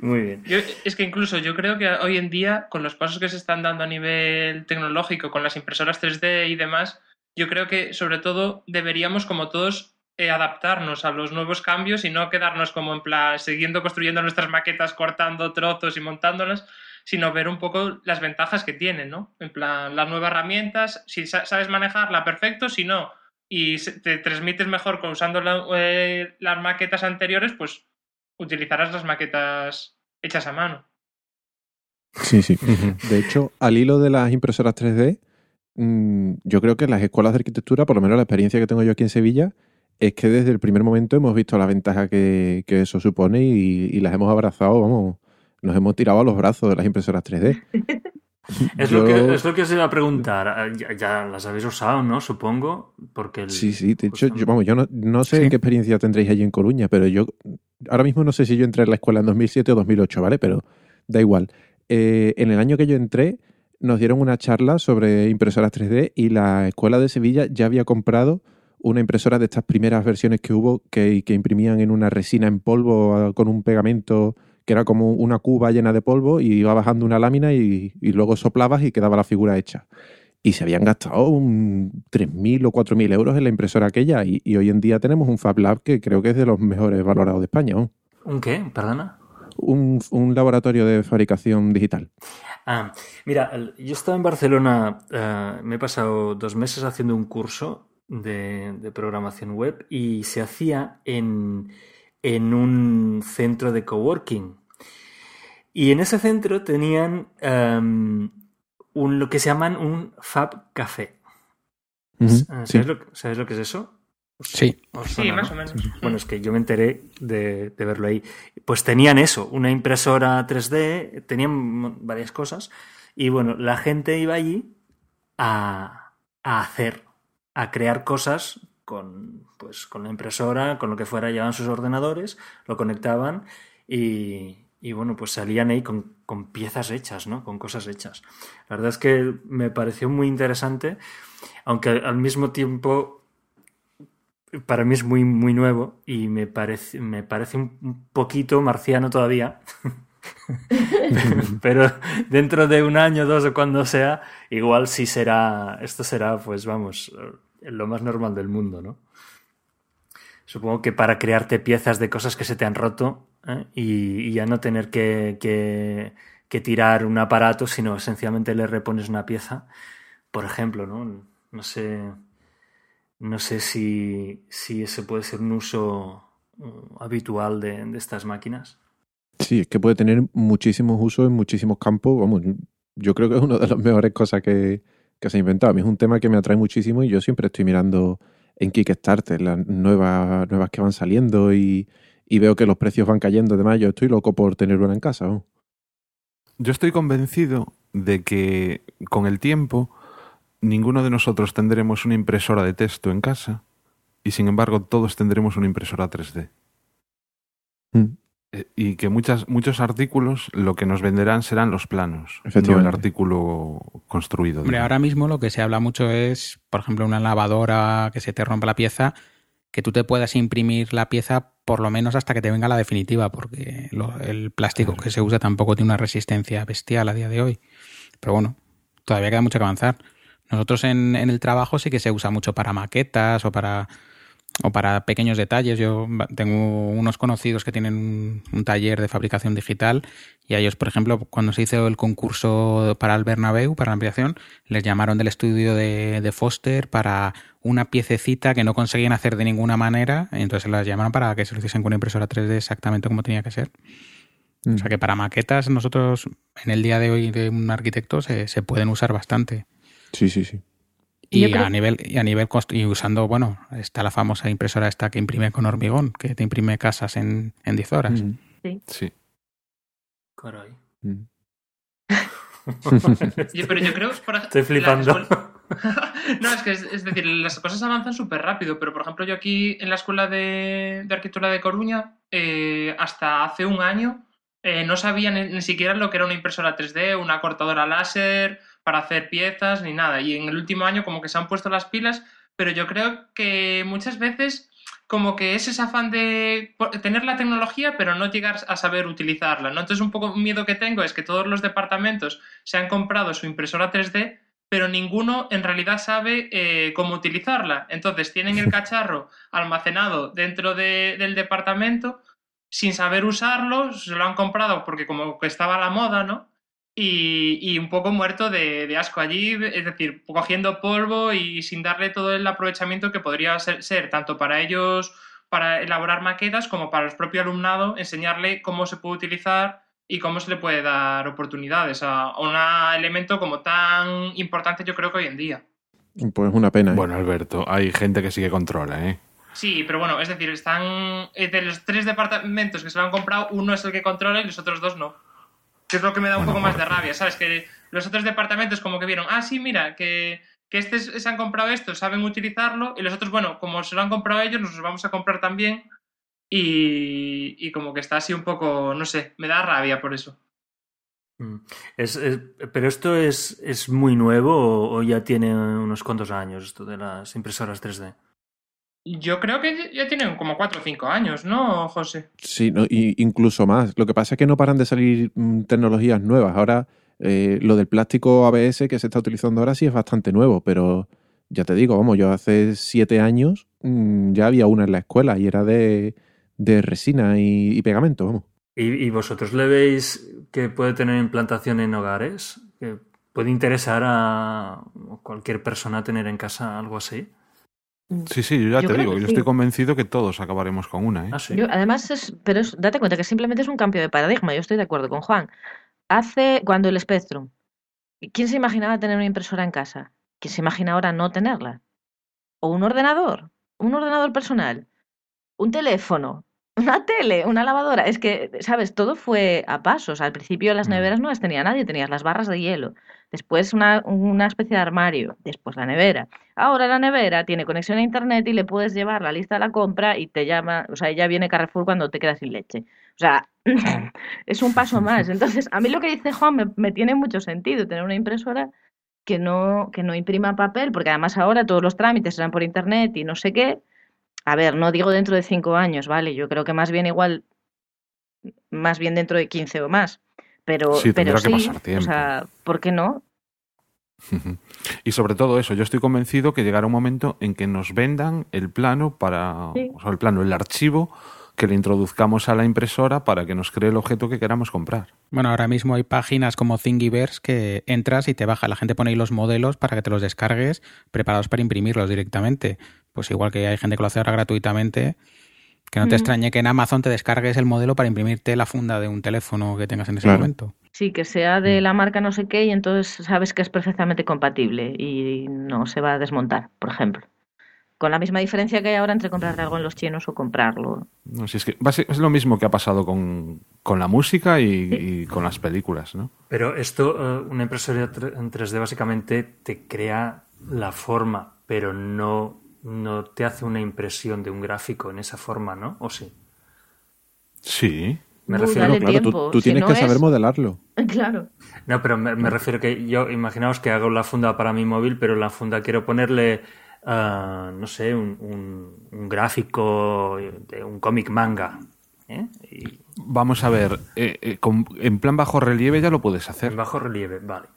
Muy bien. Yo- es que incluso yo creo que hoy en día, con los pasos que se están dando a nivel tecnológico, con las impresoras 3D y demás, yo creo que sobre todo deberíamos, como todos, eh, adaptarnos a los nuevos cambios y no quedarnos como en plan siguiendo construyendo nuestras maquetas, cortando trozos y montándolas, sino ver un poco las ventajas que tienen, ¿no? En plan, las nuevas herramientas, si sa- sabes manejarla, perfecto, si no, y te transmites mejor con usando la- eh, las maquetas anteriores, pues utilizarás las maquetas hechas a mano. Sí, sí. De hecho, al hilo de las impresoras 3D, mm, yo creo que las escuelas de arquitectura, por lo menos la experiencia que tengo yo aquí en Sevilla, es que desde el primer momento hemos visto la ventaja que, que eso supone y, y las hemos abrazado, vamos, nos hemos tirado a los brazos de las impresoras 3D. Es, Yo- lo que, es lo que os iba a preguntar. Ah, Ya, ya las habéis usado, ¿no? Supongo. Porque el- Sí, sí, de hecho, pues, yo, vamos, yo no, no sé Sí. qué experiencia tendréis allí en Coruña, pero yo ahora mismo no sé si yo entré en la escuela en 2007 o 2008, ¿vale? Pero da igual. Eh, en el año que yo entré, nos dieron una charla sobre impresoras 3D y la escuela de Sevilla ya había comprado una impresora de estas primeras versiones que hubo que, que imprimían en una resina en polvo ah, con un pegamento que era como una cuba llena de polvo y iba bajando una lámina y, y luego soplabas y quedaba la figura hecha. Y se habían gastado un 3.000 o 4.000 euros en la impresora aquella y, y hoy en día tenemos un Fab Lab que creo que es de los mejores valorados de España. ¿no? ¿Un qué? ¿Perdona? Un, un laboratorio de fabricación digital. Ah, mira, yo estaba en Barcelona, eh, me he pasado dos meses haciendo un curso de, de programación web y se hacía en, en un centro de coworking. Y en ese centro tenían em, un, lo que se llaman un Fab Café. Eh, sí. ¿Sabes, lo, que- sabes lo que es eso? Sí. ¿Os Sí, más no? o menos. Bueno, es que yo me enteré de, de verlo ahí. Pues tenían eso, una impresora 3D, tenían varias cosas. Y bueno, la gente iba allí a, a hacer, a crear cosas con, pues, con la impresora, con lo que fuera, llevaban sus ordenadores, lo conectaban y, y bueno, pues salían ahí con, con piezas hechas, ¿no? Con cosas hechas. La verdad es que me pareció muy interesante, aunque al mismo tiempo para mí es muy, muy nuevo y me parece, me parece un poquito marciano todavía. Pero dentro de un año, dos o cuando sea, igual sí será, esto será, pues vamos, lo más normal del mundo, ¿no? Supongo que para crearte piezas de cosas que se te han roto ¿eh? y, ya no tener que, que- que tirar un aparato, sino esencialmente le repones una pieza, por ejemplo, ¿no? No sé, no sé si, si ese puede ser un uso uh, habitual de, de estas máquinas. Sí, es que puede tener muchísimos usos en muchísimos campos. Vamos, yo creo que es una de las mejores cosas que, que se ha inventado. A mí es un tema que me atrae muchísimo y yo siempre estoy mirando en Kickstarter las nuevas, nuevas que van saliendo y, y veo que los precios van cayendo. Además, yo estoy loco por tener una en casa. ¿no? Yo estoy convencido de que con el tiempo ninguno de nosotros tendremos una impresora de texto en casa y sin embargo todos tendremos una impresora 3D. Mm. Eh, Y que muchas, muchos artículos lo que nos venderán serán los planos, no el artículo construido. Hombre, ahora mismo lo que se habla mucho es, por ejemplo, una lavadora que se te rompa la pieza, que tú te puedas imprimir la pieza por lo menos hasta que te venga la definitiva, porque lo- el plástico que se usa tampoco tiene una resistencia bestial a día de hoy. Pero bueno, todavía queda mucho que avanzar. Nosotros en, en el trabajo sí que se usa mucho para maquetas o para o para pequeños detalles. Yo tengo unos conocidos que tienen un, taller de fabricación digital y a ellos, por ejemplo, cuando se hizo el concurso para el Bernabéu, para la ampliación, les llamaron del estudio de, de Foster para una piececita que no conseguían hacer de ninguna manera, entonces las llamaron para que se lo hiciesen con una impresora 3D exactamente como tenía que ser. Mm. O sea que para maquetas nosotros en el día de hoy de un arquitecto se, se pueden usar bastante. Sí, sí, sí. Y creo- a nivel, y a nivel cost- y usando, bueno, está la famosa impresora esta que imprime con hormigón, que te imprime casas en, en 10 horas. Mm, Sí. Caray. mm. Yo- pero yo creo, por ej- Estoy flipando. no, es que es, es decir, las cosas avanzan súper rápido, pero por ejemplo yo aquí en la Escuela de, de Arquitectura de Coruña, eh, hasta hace un año, eh, no sabía ni, ni siquiera lo que era una impresora 3D, una cortadora láser para hacer piezas, ni nada. Y en el último año como que se han puesto las pilas, pero yo creo que muchas veces como que es ese afán de tener la tecnología pero no llegar a saber utilizarla, ¿no? Entonces un poco un miedo que tengo es que todos los departamentos se han comprado su impresora 3D, pero ninguno en realidad sabe eh, cómo utilizarla. Entonces tienen el cacharro almacenado dentro de- del departamento sin saber usarlo, se lo han comprado porque como que estaba a la moda, ¿no? Y, y un poco muerto de, de asco allí, es decir, cogiendo polvo y sin darle todo el aprovechamiento que podría ser, ser tanto para ellos, para elaborar maquetas, como para el propio alumnado, enseñarle cómo se puede utilizar y cómo se le puede dar oportunidades a, a un elemento como tan importante yo creo que hoy en día. Pues una pena. ¿eh? Bueno, Alberto, hay gente que sí que controla, ¿eh? Sí, pero bueno, es decir, están de los tres departamentos que se lo han comprado, uno es el que controla y los otros dos no. Que es lo que me da un Bueno, poco más de rabia, ¿sabes? Que los otros departamentos como que vieron, ah, sí, mira, que, que este se han comprado esto, saben utilizarlo, y los otros, bueno, como se lo han comprado ellos, nos los vamos a comprar también. Y, y como que está así un poco, no sé, me da rabia por eso. Mm. Es, es- pero esto es, es muy nuevo o, o ya tiene unos cuantos años esto de las impresoras 3D. Yo creo que ya tienen como cuatro o cinco años, ¿no, José? Sí, no, y incluso más. Lo que pasa es que no paran de salir mm, tecnologías nuevas. Ahora, eh, lo del plástico ABS que se está utilizando ahora sí es bastante nuevo, pero ya te digo, vamos, yo hace siete años mm, ya había una en la escuela y era de, de resina y, y pegamento, vamos. ¿Y, y vosotros le veis que puede tener implantación en hogares? ¿Que puede interesar a cualquier persona tener en casa algo así? Sí, sí, yo ya Yo te digo, yo sí. estoy convencido que todos acabaremos con una, ¿eh? Ah, sí. Yo, además, es, pero es- date cuenta que simplemente es un cambio de paradigma. Yo estoy de acuerdo con Juan. Hace, cuando el Spectrum, ¿quién se imaginaba tener una impresora en casa? ¿Quién se imagina ahora no tenerla? ¿O un ordenador? ¿Un ordenador personal? ¿Un teléfono? ¿Una tele? ¿Una lavadora? Es que, ¿sabes? Todo fue a pasos. Al principio las Mm. neveras no las tenía nadie, tenías las barras de hielo. Después una, una especie de armario. Después la nevera. Ahora la nevera tiene conexión a internet y le puedes llevar la lista de la compra y te llama, o sea, ya viene Carrefour cuando te quedas sin leche. O sea, es un paso más. Entonces, a mí lo que dice Juan me, me tiene mucho sentido, tener una impresora que no, que no imprima papel, porque además ahora todos los trámites serán por internet y no sé qué. A ver, no digo dentro de cinco años, ¿vale? Yo creo que más bien igual, más bien dentro de 15 o más. Pero, Sí, pero tendrá que sí, pasar o tiempo. sea, ¿por qué no? Y sobre todo eso, yo estoy convencido que llegará un momento en que nos vendan el plano para, Sí. o sea, el plano, el archivo que le introduzcamos a la impresora para que nos cree el objeto que queramos comprar. Bueno, ahora mismo hay páginas como Thingiverse que entras y te baja. La gente pone ahí los modelos para que te los descargues preparados para imprimirlos directamente. Pues igual que hay gente que lo hace ahora gratuitamente, que no te Ujú. extrañe que en Amazon te descargues el modelo para imprimirte la funda de un teléfono que tengas en ese Claro. momento. Sí, que sea de la marca no sé qué y entonces sabes que es perfectamente compatible y no se va a desmontar, por ejemplo. Con la misma diferencia que hay ahora entre comprar algo en los chinos o comprarlo. No, si es que es lo mismo que ha pasado con, con la música y, y con las películas, ¿no? Pero esto, eh, una impresora en 3D básicamente te crea la forma, pero no, no te hace una impresión de un gráfico en esa forma, ¿no? ¿O sí? Sí. Me Uh, refiero, claro, tú, tiempo, tú si tienes no que es- saber modelarlo. Claro. No, pero me, me refiero que yo, imaginaos que hago la funda para mi móvil, pero en la funda quiero ponerle, ah, no sé, un, un- un gráfico de un cómic manga. ¿eh? Y Vamos a ver, eh, eh, con- en plan bajo relieve ya lo puedes hacer. en bajo relieve, vale.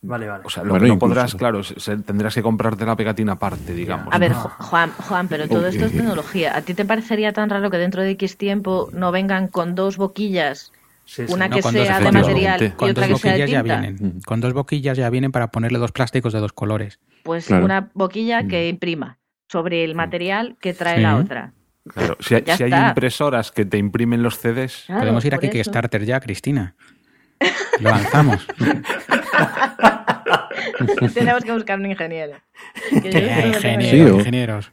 Vale, vale. O sea, lo Bueno, que no incluso. podrás, claro, se- tendrás que comprarte la pegatina aparte, digamos. A ver, Juan, Juan, pero todo esto es tecnología. ¿A ti te parecería tan raro que dentro de X tiempo no vengan con dos boquillas? Sí, sí. Una No, que sea de material y Con otra dos que sea de boquillas ya vienen. Con dos boquillas ya vienen para ponerle dos plásticos de dos colores. Pues Claro. una boquilla que imprima sobre el material que trae Sí. la otra. Claro, si, hay- si impresoras que te imprimen los CDs, Claro, Podemos ir a. Kickstarter ya, Cristina. Lo lanzamos. Tenemos que buscar un ingeniero. Que ni ingenieros, Sí, o- ingenieros.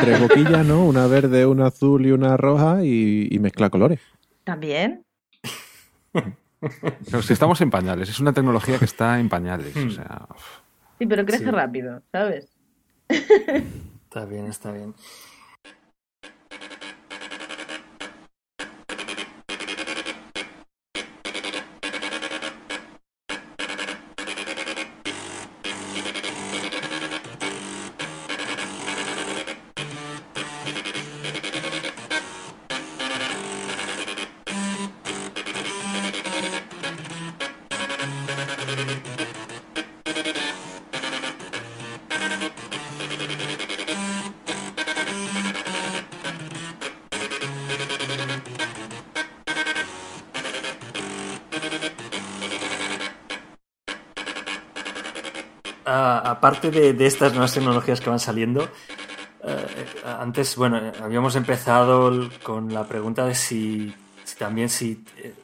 Tres boquillas, ¿no? Una verde, una azul y una roja y, y mezcla colores. ¿También? Si estamos en pañales, es una tecnología que está en pañales. O sea, uf. Sí, pero crece Sí. rápido, ¿sabes? Está bien, está bien. Aparte de, estas nuevas tecnologías que van saliendo, eh, antes, bueno, habíamos empezado con la pregunta de si, también si, eh,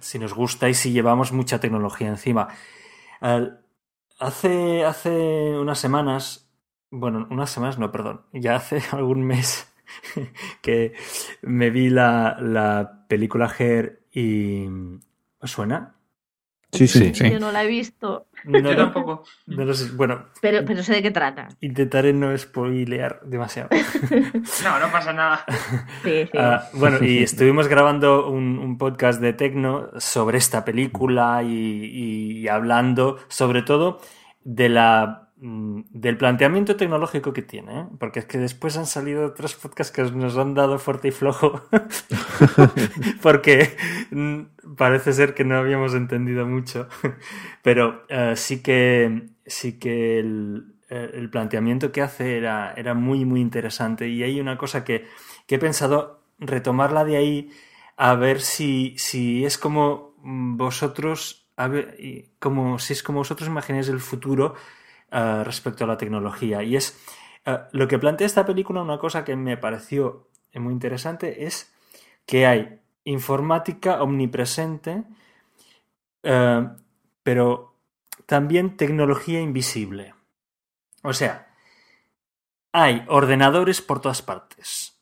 si nos gusta y si llevamos mucha tecnología encima. Hace, hace unas semanas, bueno, unas semanas no, perdón, ya hace algún mes que me vi la, la película Her y... ¿Os suena? Sí, sí. Sí. Yo no la he visto, No, Yo tampoco. no lo sé. Bueno, pero, pero sé de qué trata. intentaré no spoilear demasiado. No, no pasa nada. Sí, sí. Ah, bueno, y estuvimos grabando un, un podcast de Tecno sobre esta película y, y hablando sobre todo de la del planteamiento tecnológico que tiene, ¿eh? porque es que después han salido otros podcasts que nos han dado fuerte y flojo, porque mm, parece ser que no habíamos entendido mucho, pero eh, sí que sí que el, eh, el planteamiento que hace era, era muy muy interesante y hay una cosa que, que he pensado retomarla de ahí a ver si, si es como mm, vosotros a ver, y como si es como vosotros imagináis el futuro eh, respecto a la tecnología y es eh, lo que plantea esta película una cosa que me pareció muy interesante es que hay informática omnipresente eh, pero también tecnología invisible o sea hay ordenadores por todas partes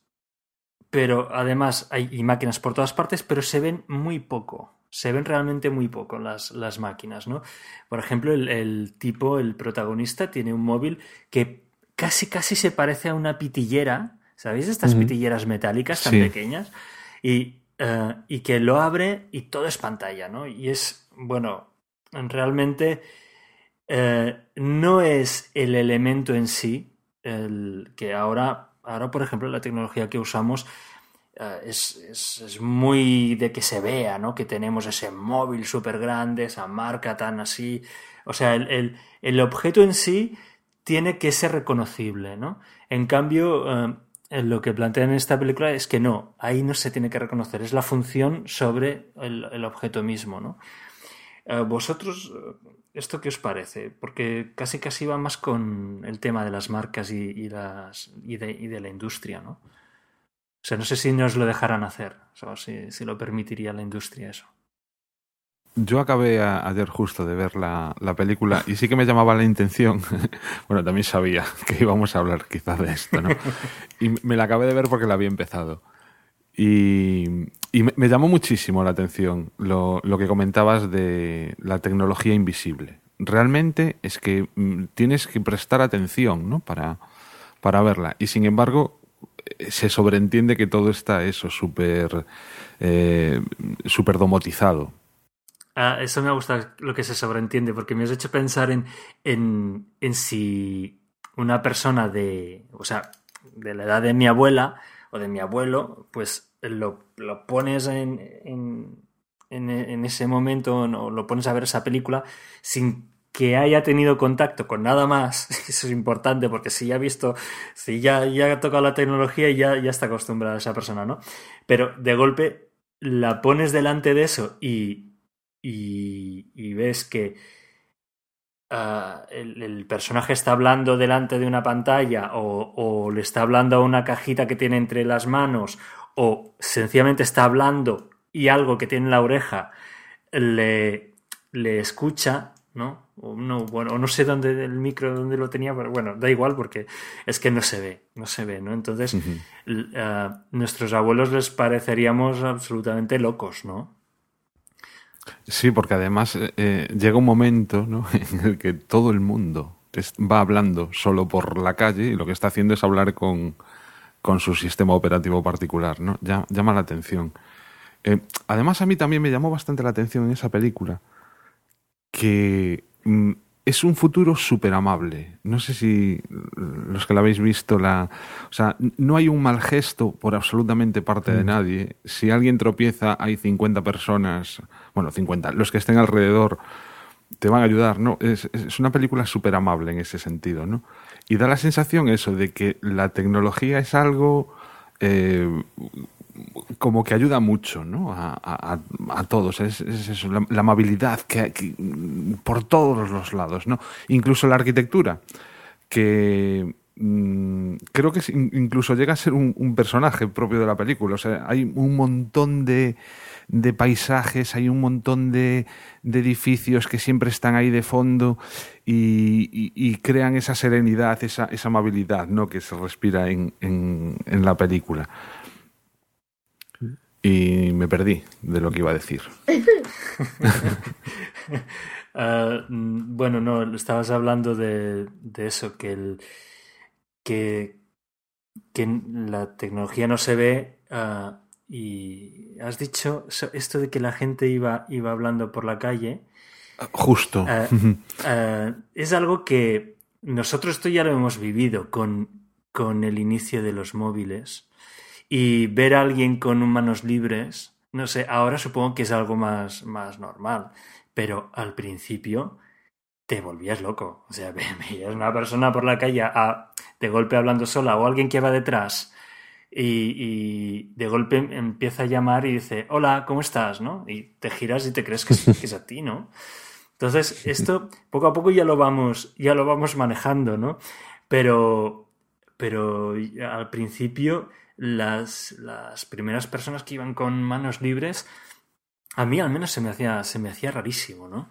pero además hay máquinas por todas partes, pero se ven muy poco. Se ven realmente muy poco las, las máquinas, ¿no? Por ejemplo, el, el tipo, el protagonista, tiene un móvil que casi casi se parece a una pitillera. ¿Sabéis? Estas pitilleras metálicas tan Sí. pequeñas. Y, eh, y que lo abre y todo es pantalla, ¿no? Y es, bueno, realmente eh, no es el elemento en sí el que ahora, ahora por ejemplo, la tecnología que usamos eh, es, es- es muy de que se vea, ¿no? Que tenemos ese móvil súper grande, esa marca tan así. O sea, el, el- el objeto en sí tiene que ser reconocible, ¿no? En cambio, eh, lo que plantean en esta película es que no, ahí no se tiene que reconocer, es la función sobre el, el objeto mismo, ¿no? Eh, vosotros, ¿esto qué os parece? Porque casi casi va más con el tema de las marcas y, y las, y, de, y de la industria, ¿no? O sea, no sé si nos lo dejarán hacer, o si, si lo permitiría la industria eso. Yo acabé ayer justo de ver la, la película y sí que me llamaba la intención. bueno, también sabía que íbamos a hablar quizás de esto, ¿no? Y me la acabé de ver porque la había empezado. Y, y me, me llamó muchísimo la atención lo, lo que comentabas de la tecnología invisible. Realmente es que mm, tienes que prestar atención, ¿no? Para, para verla. Y sin embargo, se sobreentiende que todo está eso, súper eh, súper domotizado. Ah, eso me gusta lo que se sobreentiende, porque me has hecho pensar en, en, si una persona de, o sea, de la edad de mi abuela o de mi abuelo, pues lo, lo pones en, en, en, ese momento, o lo pones a ver esa película sin que haya tenido contacto con nada más, eso es importante porque si ya ha visto, si ya, ya ha tocado la tecnología, ya, ya está acostumbrada esa persona, ¿no? Pero de golpe la pones delante de eso y, y, ves que ah, el, personaje está hablando delante de una pantalla o, o le está hablando a una cajita que tiene entre las manos o sencillamente está hablando y algo que tiene en la oreja le, le escucha, ¿no? O no, bueno, o no sé dónde el micro dónde lo tenía, pero bueno, da igual porque es que no se ve, no se ve, ¿no? Entonces, ah, nuestros abuelos les pareceríamos absolutamente locos, ¿no? Sí, porque además eh, eh, llega un momento ¿no? en el que todo el mundo va hablando solo por la calle y lo que está haciendo es hablar con, con su sistema operativo particular. ¿no? Ya- llama la atención. Eh, además, a mí también me llamó bastante la atención en esa película que mm, es un futuro súper amable. No sé si los que la habéis visto, la, o sea, no hay un mal gesto por absolutamente parte de nadie. Si alguien tropieza, hay 50 personas, bueno, 50, los que estén alrededor te van a ayudar, ¿no? Es, es una película súper amable en ese sentido, ¿no? Y da la sensación eso de que la tecnología es algo eh, como que ayuda mucho, ¿no? A, todos. Es, es eso, la, amabilidad que, que- por todos los lados, ¿no? Incluso la arquitectura, que mm, creo que incluso llega a ser un, personaje propio de la película. O sea, hay un montón de, de paisajes, hay un montón de, de edificios que siempre están ahí de fondo y, crean esa serenidad, esa, esa amabilidad, ¿no? Que se respira en- en la película. Y me perdí de lo que iba a decir. Ah, mm, bueno, no, estabas hablando de, de eso, que, el, que, que la tecnología no se ve ah, y has dicho esto de que la gente iba, iba hablando por la calle. Justo. Ah, ah, es algo que nosotros esto ya lo hemos vivido con, con el inicio de los móviles y ver a alguien con manos libres, no sé, ahora supongo que es algo más, más normal, pero al principio te volvías loco. O sea, ve- veías una persona por la calle a- de golpe hablando sola o alguien que va detrás y, y de golpe empieza a llamar y dice, hola, ¿cómo estás? ¿no? Y te giras y te crees que es, que es a ti, ¿no? Entonces, esto poco a poco ya lo vamos, ya lo vamos manejando, ¿no? Pero, pero al principio las, las primeras personas que iban con manos libres, a mí al menos se me hacía, se me hacía rarísimo, ¿no?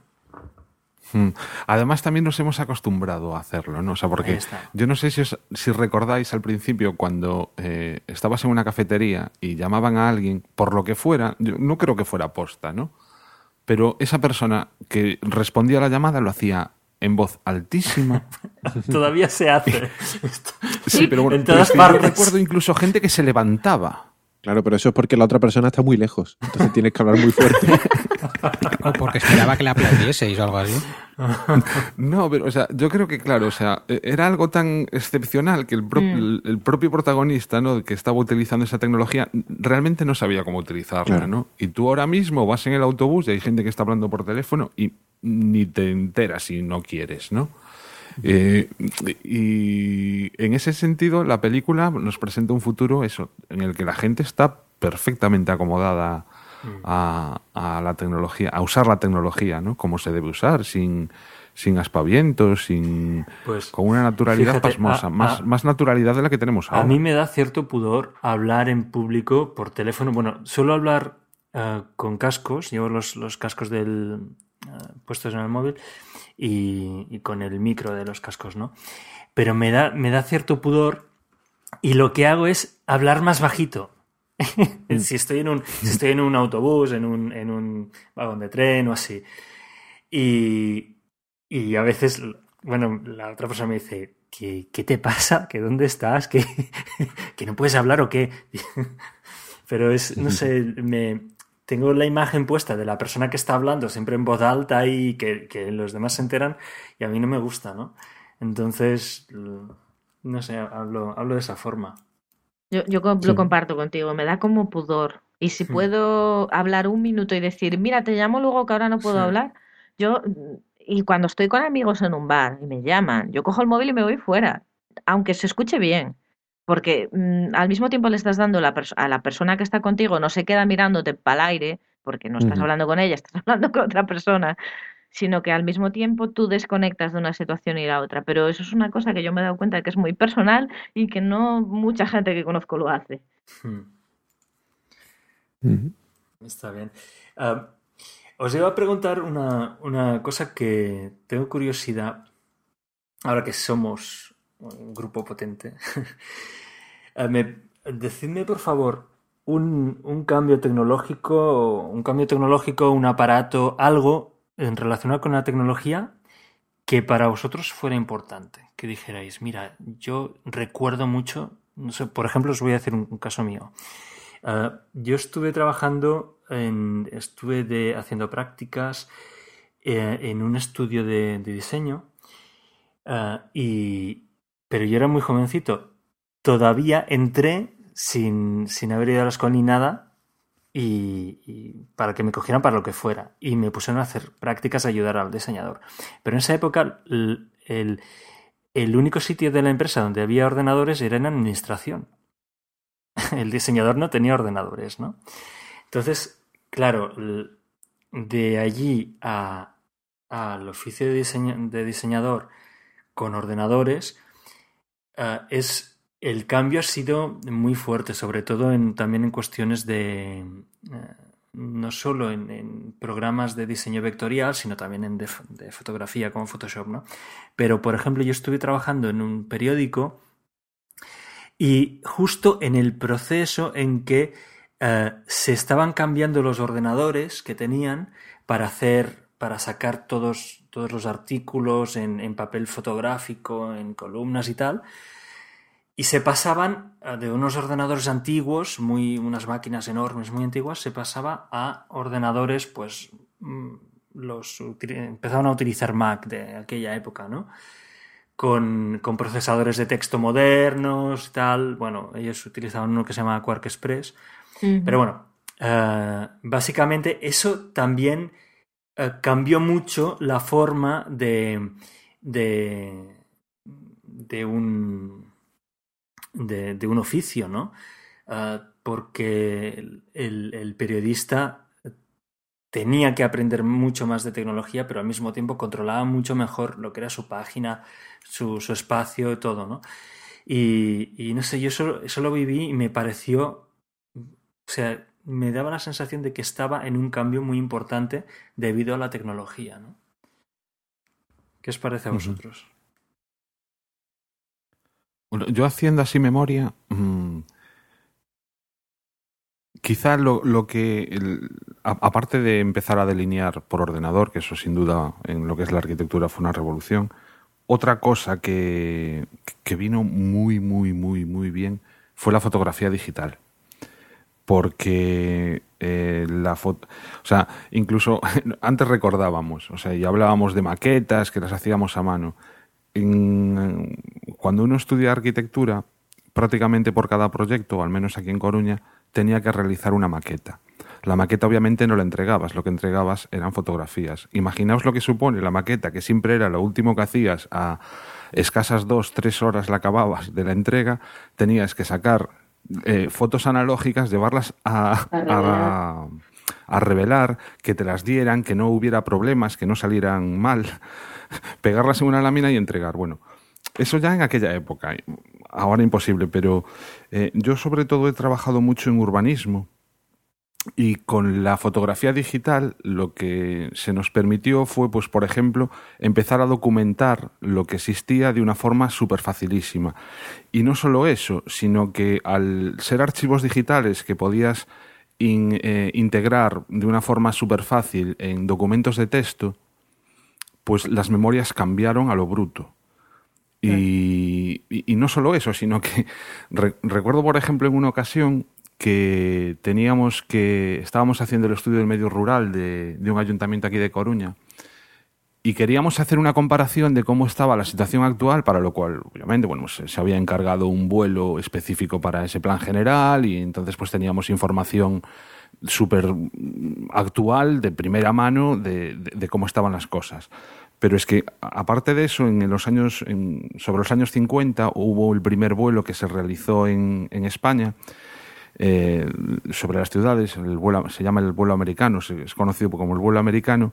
Mm. Además, también nos hemos acostumbrado a hacerlo, ¿no? O sea, porque yo no sé si, os- si recordáis al principio cuando eh, estabas en una cafetería y llamaban a alguien, por lo que fuera, yo no creo que fuera posta, ¿no? Pero esa persona que respondía a la llamada lo hacía en voz altísima. Todavía se hace. Sí, pero bueno, En todas yo partes. recuerdo incluso gente que se levantaba. Claro, pero eso es porque la otra persona está muy lejos. Entonces tienes que hablar muy fuerte. O porque esperaba que le aplaudieseis o algo así. No, pero, o sea, yo creo que, claro, o sea, e- era algo tan excepcional que el, pro- Mm. el, el propio protagonista, ¿no? Que estaba utilizando esa tecnología, realmente no sabía cómo utilizarla, Claro. ¿no? Y tú ahora mismo vas en el autobús y hay gente que está hablando por teléfono y ni te enteras si no quieres, ¿no? Eh, y en ese sentido, la película nos presenta un futuro eso, en el que la gente está perfectamente acomodada a, a la tecnología, a usar la tecnología, ¿no? Como se debe usar, sin, sin aspavientos, sin, Pues, con una naturalidad fíjate, pasmosa, a- más, a- más naturalidad de la que tenemos ahora. A mí me da cierto pudor hablar en público por teléfono. Bueno, suelo hablar eh, con cascos, llevo los, los cascos del, puestos en el móvil y, y con el micro de los cascos, ¿no? Pero me da, me da cierto pudor y lo que hago es hablar más bajito. si, estoy en un, si estoy en un autobús, en un, en un vagón de tren o así. Y, y a veces, bueno, la otra persona me dice, ¿qué, qué te pasa? ¿Que dónde estás? ¿Que, ¿Que no puedes hablar o qué? Pero es, no sé, me, tengo la imagen puesta de la persona que está hablando siempre en voz alta y que, que los demás se enteran y a mí no me gusta, ¿no? Entonces, l- no sé, hablo, hablo de esa forma. Yo, yo Sí. lo comparto contigo, me da como pudor. Y si Hmm. puedo hablar un minuto y decir, mira, te llamo luego que ahora no puedo Sí. hablar, yo, mm, y cuando estoy con amigos en un bar y me llaman, yo cojo el móvil y me voy fuera, aunque se escuche bien. Porque mm, al mismo tiempo le estás dando la a la persona que está contigo, no se queda mirándote para el aire, porque no estás hablando con ella, estás hablando con otra persona, sino que al mismo tiempo tú desconectas de una situación y la otra. Pero eso es una cosa que yo me he dado cuenta de que es muy personal y que no mucha gente que conozco lo hace. Hmm. Está bien. Ah, os iba a preguntar una, una cosa que tengo curiosidad, ahora que somos un grupo potente. Me- decidme, por favor, un, un cambio tecnológico, un cambio tecnológico, un aparato, algo en relacionado con la tecnología que para vosotros fuera importante. Que dijerais, mira, yo recuerdo mucho, no sé, por ejemplo, os voy a decir un, caso mío. Ah, yo estuve trabajando, en, estuve haciendo prácticas eh, en un estudio de, de diseño, ah, y, pero yo era muy jovencito. Todavía entré sin, sin haber ido a la escuela ni nada y, para que me cogieran para lo que fuera. Y me pusieron a hacer prácticas a ayudar al diseñador. Pero en esa época el, el- único sitio de la empresa donde había ordenadores era en administración el diseñador no tenía ordenadores, ¿no? Entonces, claro, de allí al oficio de, diseño- de diseñador con ordenadores, eh, es, el cambio ha sido muy fuerte, sobre todo en, también en cuestiones de, eh, no solo en, en programas de diseño vectorial, sino también en de fotografía como Photoshop, ¿no? Pero, por ejemplo, yo estuve trabajando en un periódico y justo en el proceso en que eh, se estaban cambiando los ordenadores que tenían para hacer, para sacar todos, todos los artículos en, en papel fotográfico, en columnas y tal, y se pasaban eh, de unos ordenadores antiguos, muy, unas máquinas enormes, muy antiguas, se pasaba a ordenadores, pues, mm, los empezaban a utilizar Mac de aquella época, ¿no? con, con procesadores de texto modernos y tal. Bueno, ellos utilizaban uno que se llama Quark Express. Pero bueno, eh, básicamente eso también eh, cambió mucho la forma de, de, un, de, un oficio, ¿no? Eh, porque el, periodista tenía que aprender mucho más de tecnología, pero al mismo tiempo controlaba mucho mejor lo que era su página, su, espacio y todo, ¿no? Y, y no sé, yo eso, eso lo viví y me pareció, o sea, me daba la sensación de que estaba en un cambio muy importante debido a la tecnología, ¿no? ¿Qué os parece a vosotros? Bueno, yo haciendo así memoria, mm, quizá lo, lo que, el- a- aparte de empezar a delinear por ordenador, que eso sin duda en lo que es la arquitectura fue una revolución, otra cosa que, que vino muy, muy, muy, muy bien fue la fotografía digital. Porque eh, la foto, o sea, incluso antes recordábamos, o sea, y hablábamos de maquetas que las hacíamos a mano. Cuando uno estudia arquitectura, prácticamente por cada proyecto, al menos aquí en Coruña, tenía que realizar una maqueta. La maqueta obviamente no la entregabas, lo que entregabas eran fotografías. Imaginaos lo que supone la maqueta, que siempre era lo último que hacías a escasas dos, tres horas la acababas de la entrega, tenías que sacar eh, fotos analógicas, llevarlas a, a, a revelar, que te las dieran, que no hubiera problemas, que no salieran mal, pegarlas en una lámina y entregar. Bueno, eso ya en aquella época, ahora imposible, pero eh, yo sobre todo he trabajado mucho en urbanismo y con la fotografía digital lo que se nos permitió fue, pues, por ejemplo, empezar a documentar lo que existía de una forma súper facilísima. Y no solo eso, sino que al ser archivos digitales que podías in- eh, integrar de una forma súper fácil en documentos de texto, pues las memorias cambiaron a lo bruto. Y, y- y no solo eso, sino que re- recuerdo, por ejemplo, en una ocasión que teníamos que estábamos haciendo el estudio del medio rural de, un ayuntamiento aquí de Coruña y queríamos hacer una comparación de cómo estaba la situación actual, para lo cual, obviamente, bueno, se había encargado un vuelo específico para ese plan general y entonces pues teníamos información súper actual, de primera mano, de, cómo estaban las cosas. Pero es que, aparte de eso, en los años, sobre los años 50 hubo el primer vuelo que se realizó en España eh, sobre las ciudades, el vuelo, se llama el vuelo americano, es conocido como el vuelo americano,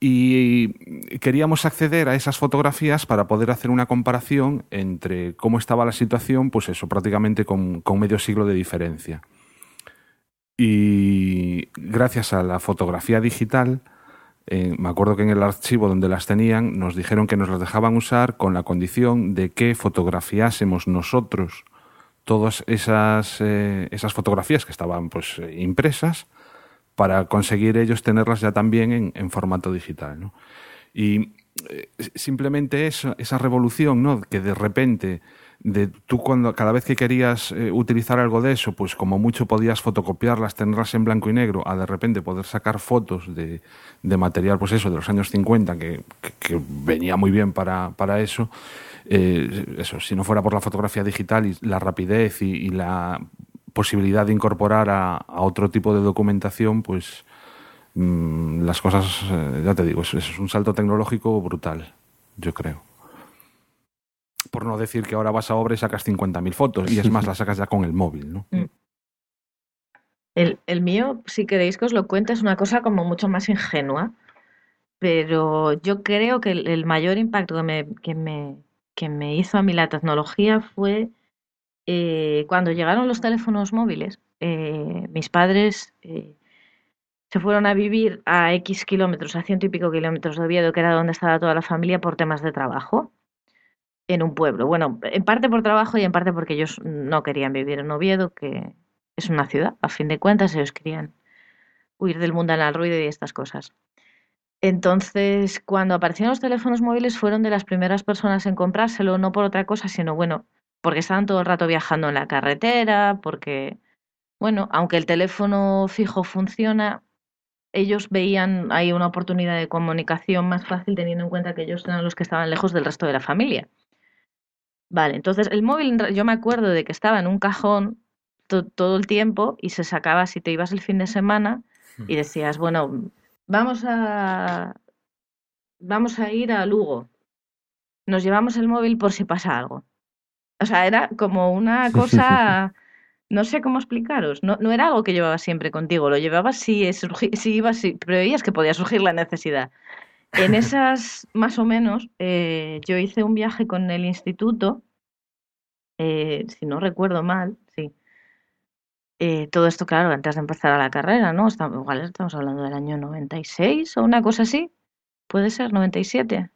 y queríamos acceder a esas fotografías para poder hacer una comparación entre cómo estaba la situación, pues eso, prácticamente con, con medio siglo de diferencia. Y gracias a la fotografía digital, eh, me acuerdo que en el archivo donde las tenían nos dijeron que nos las dejaban usar con la condición de que fotografiásemos nosotros todas esas, eh, esas fotografías que estaban pues impresas para conseguir ellos tenerlas ya también en, formato digital. ¿no? Y eh, simplemente eso, esa revolución, ¿no? que de repente de tú cuando cada vez que querías eh, utilizar algo de eso, pues como mucho podías fotocopiarlas, tenerlas en blanco y negro, a de repente poder sacar fotos de, de material, pues eso, de los años 50, que, que- que venía muy bien para, para eso. Eh, eso, si no fuera por la fotografía digital y la rapidez y, la posibilidad de incorporar a, otro tipo de documentación, pues mm, las cosas, eh, ya te digo, es un salto tecnológico brutal, yo creo. Por no decir que ahora vas a obra y sacas 50.000 fotos, y es más, las sacas ya con el móvil, ¿no? El, el mío, si queréis que os lo cuente, es una cosa como mucho más ingenua, pero yo creo que el, el mayor impacto que me, que me, que me hizo a mí la tecnología fue eh, cuando llegaron los teléfonos móviles. eh, mis padres eh, se fueron a vivir a X kilómetros, a ciento y pico kilómetros de Oviedo, que era donde estaba toda la familia, por temas de trabajo, en un pueblo. Bueno, en parte por trabajo y en parte porque ellos no querían vivir en Oviedo, que es una ciudad, a fin de cuentas, ellos querían huir del mundanal ruido y estas cosas. Entonces, cuando aparecieron los teléfonos móviles, fueron de las primeras personas en comprárselo, no por otra cosa, sino bueno, porque estaban todo el rato viajando en la carretera, porque, bueno, aunque el teléfono fijo funciona, ellos veían ahí una oportunidad de comunicación más fácil teniendo en cuenta que ellos eran los que estaban lejos del resto de la familia. Vale, entonces el móvil, yo me acuerdo de que estaba en un cajón to- todo el tiempo y se sacaba si te ibas el fin de semana y decías, bueno, vamos a, vamos a ir a Lugo. Nos llevamos el móvil por si pasa algo. O sea, era como una cosa, no sé cómo explicaros. No, no era algo que llevabas siempre contigo, lo llevabas si, si ibas, si preveías que podía surgir la necesidad. En esas, más o menos, eh, yo hice un viaje con el instituto, eh, si no recuerdo mal. Eh, todo esto, claro, antes de empezar a la carrera, ¿no? Estamos, igual estamos hablando del año 96 o una cosa así. Puede ser, 97.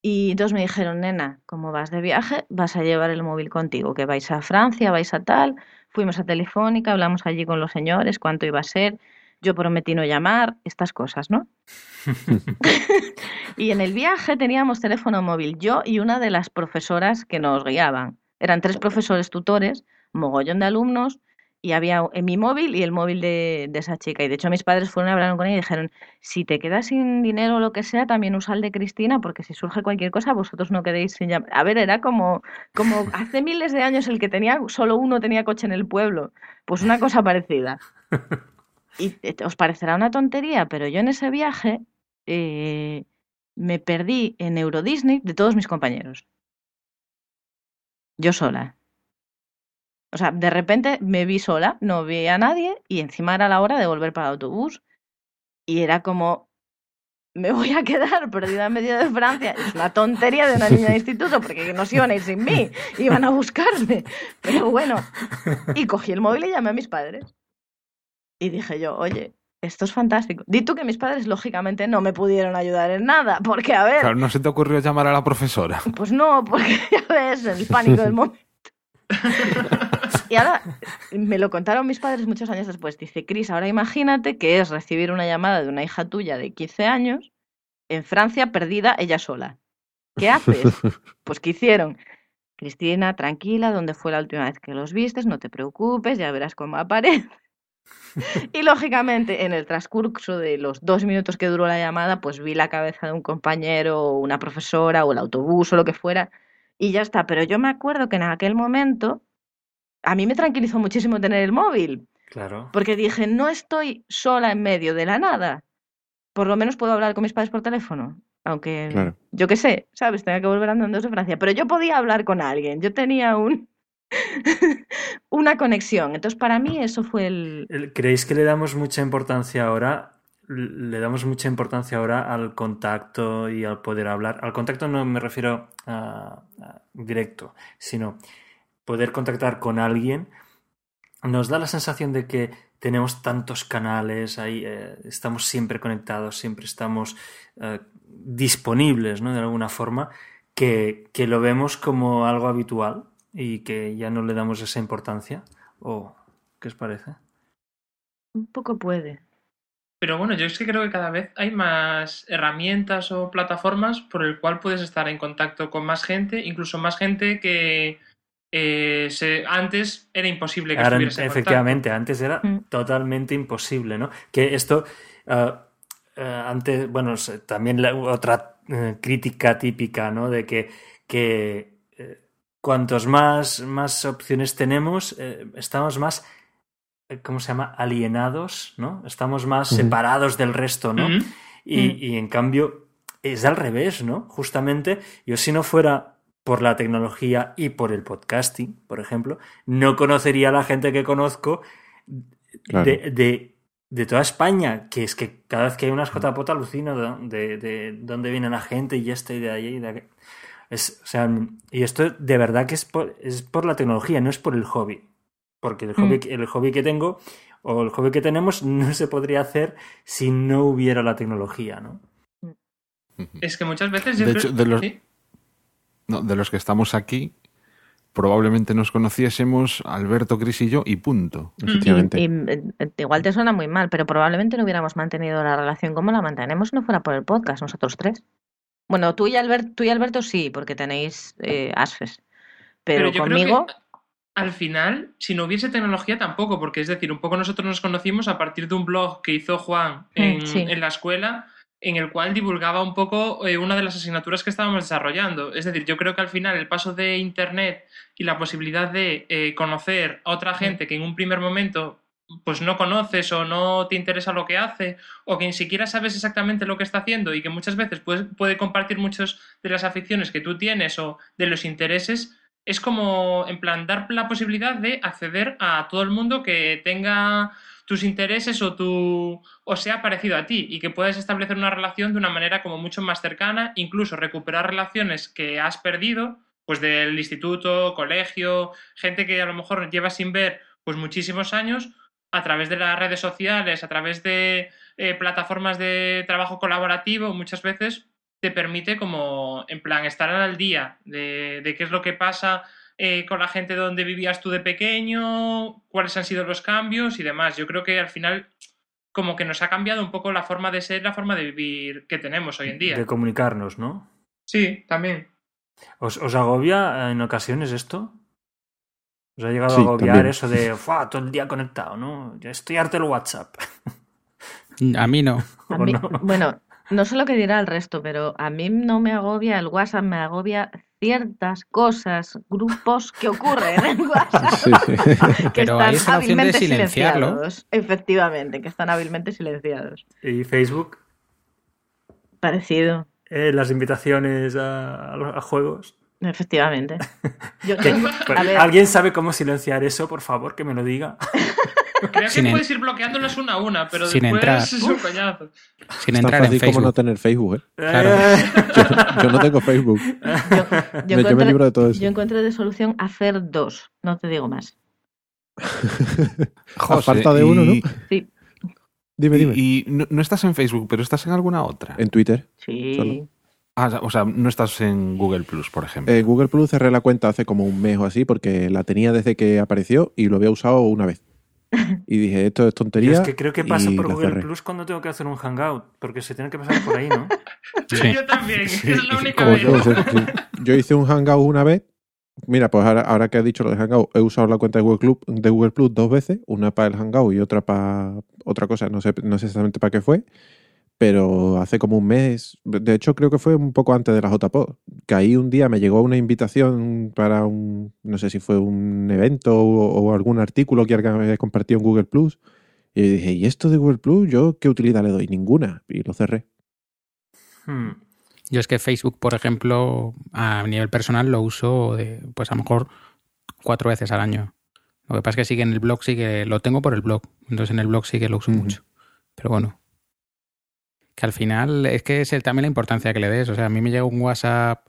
Y entonces me dijeron, nena, como vas de viaje, vas a llevar el móvil contigo, que vais a Francia, vais a tal. Fuimos a Telefónica, hablamos allí con los señores, cuánto iba a ser. Yo prometí no llamar, estas cosas, ¿no? y en el viaje teníamos teléfono móvil, yo y una de las profesoras que nos guiaban. Eran tres profesores tutores, mogollón de alumnos, y había en mi móvil y el móvil de, de esa chica. Y de hecho mis padres fueron a hablar con ella y dijeron, si te quedas sin dinero o lo que sea, también usa el de Cristina, porque si surge cualquier cosa, vosotros no quedéis sin llamar. A ver, era como, como hace miles de años el que tenía, solo uno tenía coche en el pueblo. Pues una cosa parecida. Y eh, os parecerá una tontería, pero yo en ese viaje eh, me perdí en Euro Disney de todos mis compañeros. Yo sola. O sea, de repente me vi sola, no vi a nadie y encima era la hora de volver para el autobús. Y era como, me voy a quedar perdida en medio de Francia. Es una tontería de una niña de instituto porque no se iban a ir sin mí, iban a buscarme. Pero bueno, y cogí el móvil y llamé a mis padres. Y dije yo, oye, esto es fantástico. Di tú que mis padres, lógicamente, no me pudieron ayudar en nada, porque a ver, Claro, no se te ocurrió llamar a la profesora. pues no, porque ya ves, el pánico del momento. Y ahora me lo contaron mis padres muchos años después. Dice, Cris, ahora imagínate que es recibir una llamada de una hija tuya de 15 años en Francia perdida ella sola. ¿Qué haces? Pues ¿qué hicieron? Cristina, tranquila, ¿dónde fue la última vez que los vistes? No te preocupes, ya verás cómo aparece. Y lógicamente, en el transcurso de los dos minutos que duró la llamada, pues vi la cabeza de un compañero, o una profesora, o el autobús, o lo que fuera, y ya está. Pero yo me acuerdo que en aquel momento a mí me tranquilizó muchísimo tener el móvil, Claro. porque dije, no estoy sola en medio de la nada. Por lo menos puedo hablar con mis padres por teléfono. Aunque, Claro. yo qué sé, ¿sabes? Tenga que volver andando desde Francia. Pero yo podía hablar con alguien. Yo tenía un una conexión. Entonces, para mí eso fue el... El- ¿Creéis que le damos mucha importancia ahora? Le damos mucha importancia ahora al contacto y al poder hablar. Al contacto no me refiero a, a directo, sino poder contactar con alguien. Nos da la sensación de que tenemos tantos canales, ahí eh, estamos siempre conectados, siempre estamos eh, disponibles, ¿no? De alguna forma, que, que lo vemos como algo habitual y que ya no le damos esa importancia. ¿O qué os parece? Un poco puede. Pero bueno, yo es que creo que cada vez hay más herramientas o plataformas por el cual puedes estar en contacto con más gente, incluso más gente que eh, se- antes era imposible que Ahora, estuvieras en efectivamente, antes era Mm. totalmente imposible, ¿no? Que esto, eh, eh, antes, bueno, también la- otra eh, crítica típica, ¿no? De que, que eh, cuantos más, más opciones tenemos, eh, estamos más, ¿cómo se llama? Alienados, ¿no? Estamos más separados del resto, ¿no? Y, Mm. y en cambio es al revés, ¿no? Justamente, yo si no fuera por la tecnología y por el podcasting, por ejemplo, no conocería a la gente que conozco Claro. de, de- de toda España, que es que cada vez que hay unas JPOT alucino de, de, de dónde viene la gente y este y de allí y de aquel. Es, o sea, y esto de verdad que es por, es por la tecnología, no es por el hobby. Porque el hobby, Mm. que- el hobby que tengo o el hobby que tenemos no se podría hacer si no hubiera la tecnología, ¿no? Es que muchas veces yo De creo- hecho, de los- ¿Sí? No, de los que estamos aquí, probablemente nos conociésemos Alberto, Cris y yo, y punto. Efectivamente. Y, eh, igual te suena muy mal, pero probablemente no hubiéramos mantenido la relación como la mantenemos si no fuera por el podcast, nosotros tres. Bueno, tú y, Albert, tú y Alberto sí, porque tenéis eh, asfes. Pero, yo creo conmigo, que al final, si no hubiese tecnología tampoco, porque es decir, un poco nosotros nos conocimos a partir de un blog que hizo Juan en, Mm, sí. en la escuela, en el cual divulgaba un poco eh, una de las asignaturas que estábamos desarrollando. Es decir, yo creo que al final el paso de Internet y la posibilidad de eh, conocer a otra gente que en un primer momento pues no conoces o no te interesa lo que hace o que ni siquiera sabes exactamente lo que está haciendo y que muchas veces puede, puede compartir muchas de las aficiones que tú tienes o de los intereses, es como en plan dar la posibilidad de acceder a todo el mundo que tenga tus intereses o tu o sea parecido a ti y que puedas establecer una relación de una manera como mucho más cercana, incluso recuperar relaciones que has perdido, pues del instituto, colegio, gente que a lo mejor llevas sin ver pues muchísimos años a través de las redes sociales, a través de eh, plataformas de trabajo colaborativo, muchas veces te permite como en plan estar al día de qué es lo que pasa eh, con la gente donde vivías tú de pequeño, cuáles han sido los cambios y demás. Yo creo que al final como que nos ha cambiado un poco la forma de ser, la forma de vivir que tenemos hoy en día. De comunicarnos, ¿no? Sí, también. ¿Os, os agobia eh, en ocasiones esto? ¿Os ha llegado Sí, a agobiar también. eso de "Fua, todo el día conectado, ¿no? Ya estoy harto del WhatsApp. A mí no. a ¿O mí- no? bueno, no sé lo que dirá el resto, pero a mí no me agobia el WhatsApp, me agobia ciertas cosas, grupos que ocurren en WhatsApp Sí, sí. que Pero están de hábilmente silenciarlo. silenciados. Efectivamente, que están hábilmente silenciados. Y Facebook, Parecido, eh, las invitaciones a, juegos. efectivamente. Yo ¿Alguien sabe cómo silenciar eso? Por favor, que me lo diga. Creo que en- puedes ir bloqueándolas una a una, pero Sin después entrar. es un coñazo. Sin Es tan entrar en fácil como no Facebook. tener Facebook, ¿eh? Claro. Eh, Yo, yo no tengo Facebook. yo, yo Me- yo me libro de todo eso. yo encontré de solución hacer dos, no te digo más. A José, falta de uno, ¿no? Sí, Dime, dime. Y, y no, no estás en Facebook, pero estás en alguna otra. En Twitter. sí. Solo. Ah, o sea, no estás en Google Plus, por ejemplo. En Google Plus cerré la cuenta hace como un mes o así porque la tenía desde que apareció y lo había usado una vez. Y dije, esto es yo tontería. es que creo que paso y por Google cerré. Plus cuando tengo que hacer un hangout, porque se tiene que pasar por ahí, ¿no? Sí. Yo también, es la única vez. yo, sí. Yo hice un hangout una vez. Mira, pues ahora, ahora que has dicho lo de hangout, he usado la cuenta de Google, Club, de Google Plus dos veces, una para el hangout y otra para otra cosa, no sé, no sé exactamente para qué fue, pero hace como un mes, de hecho creo que fue un poco antes de la JPod, que ahí un día me llegó una invitación para un, no sé si fue un evento o, o algún artículo que alguien había compartido en Google Plus, y dije, ¿y esto de Google Plus? ¿Yo qué utilidad le doy? Ninguna, y lo cerré. Hmm. Yo es que Facebook, por ejemplo, a nivel personal lo uso de, pues a lo mejor cuatro veces al año. Lo que pasa es que sí que en el blog sí que lo tengo por el blog. Entonces en el blog sí que lo uso mucho. Pero bueno. Que al final es que es el- también la importancia que le des. O sea, a mí me llega un WhatsApp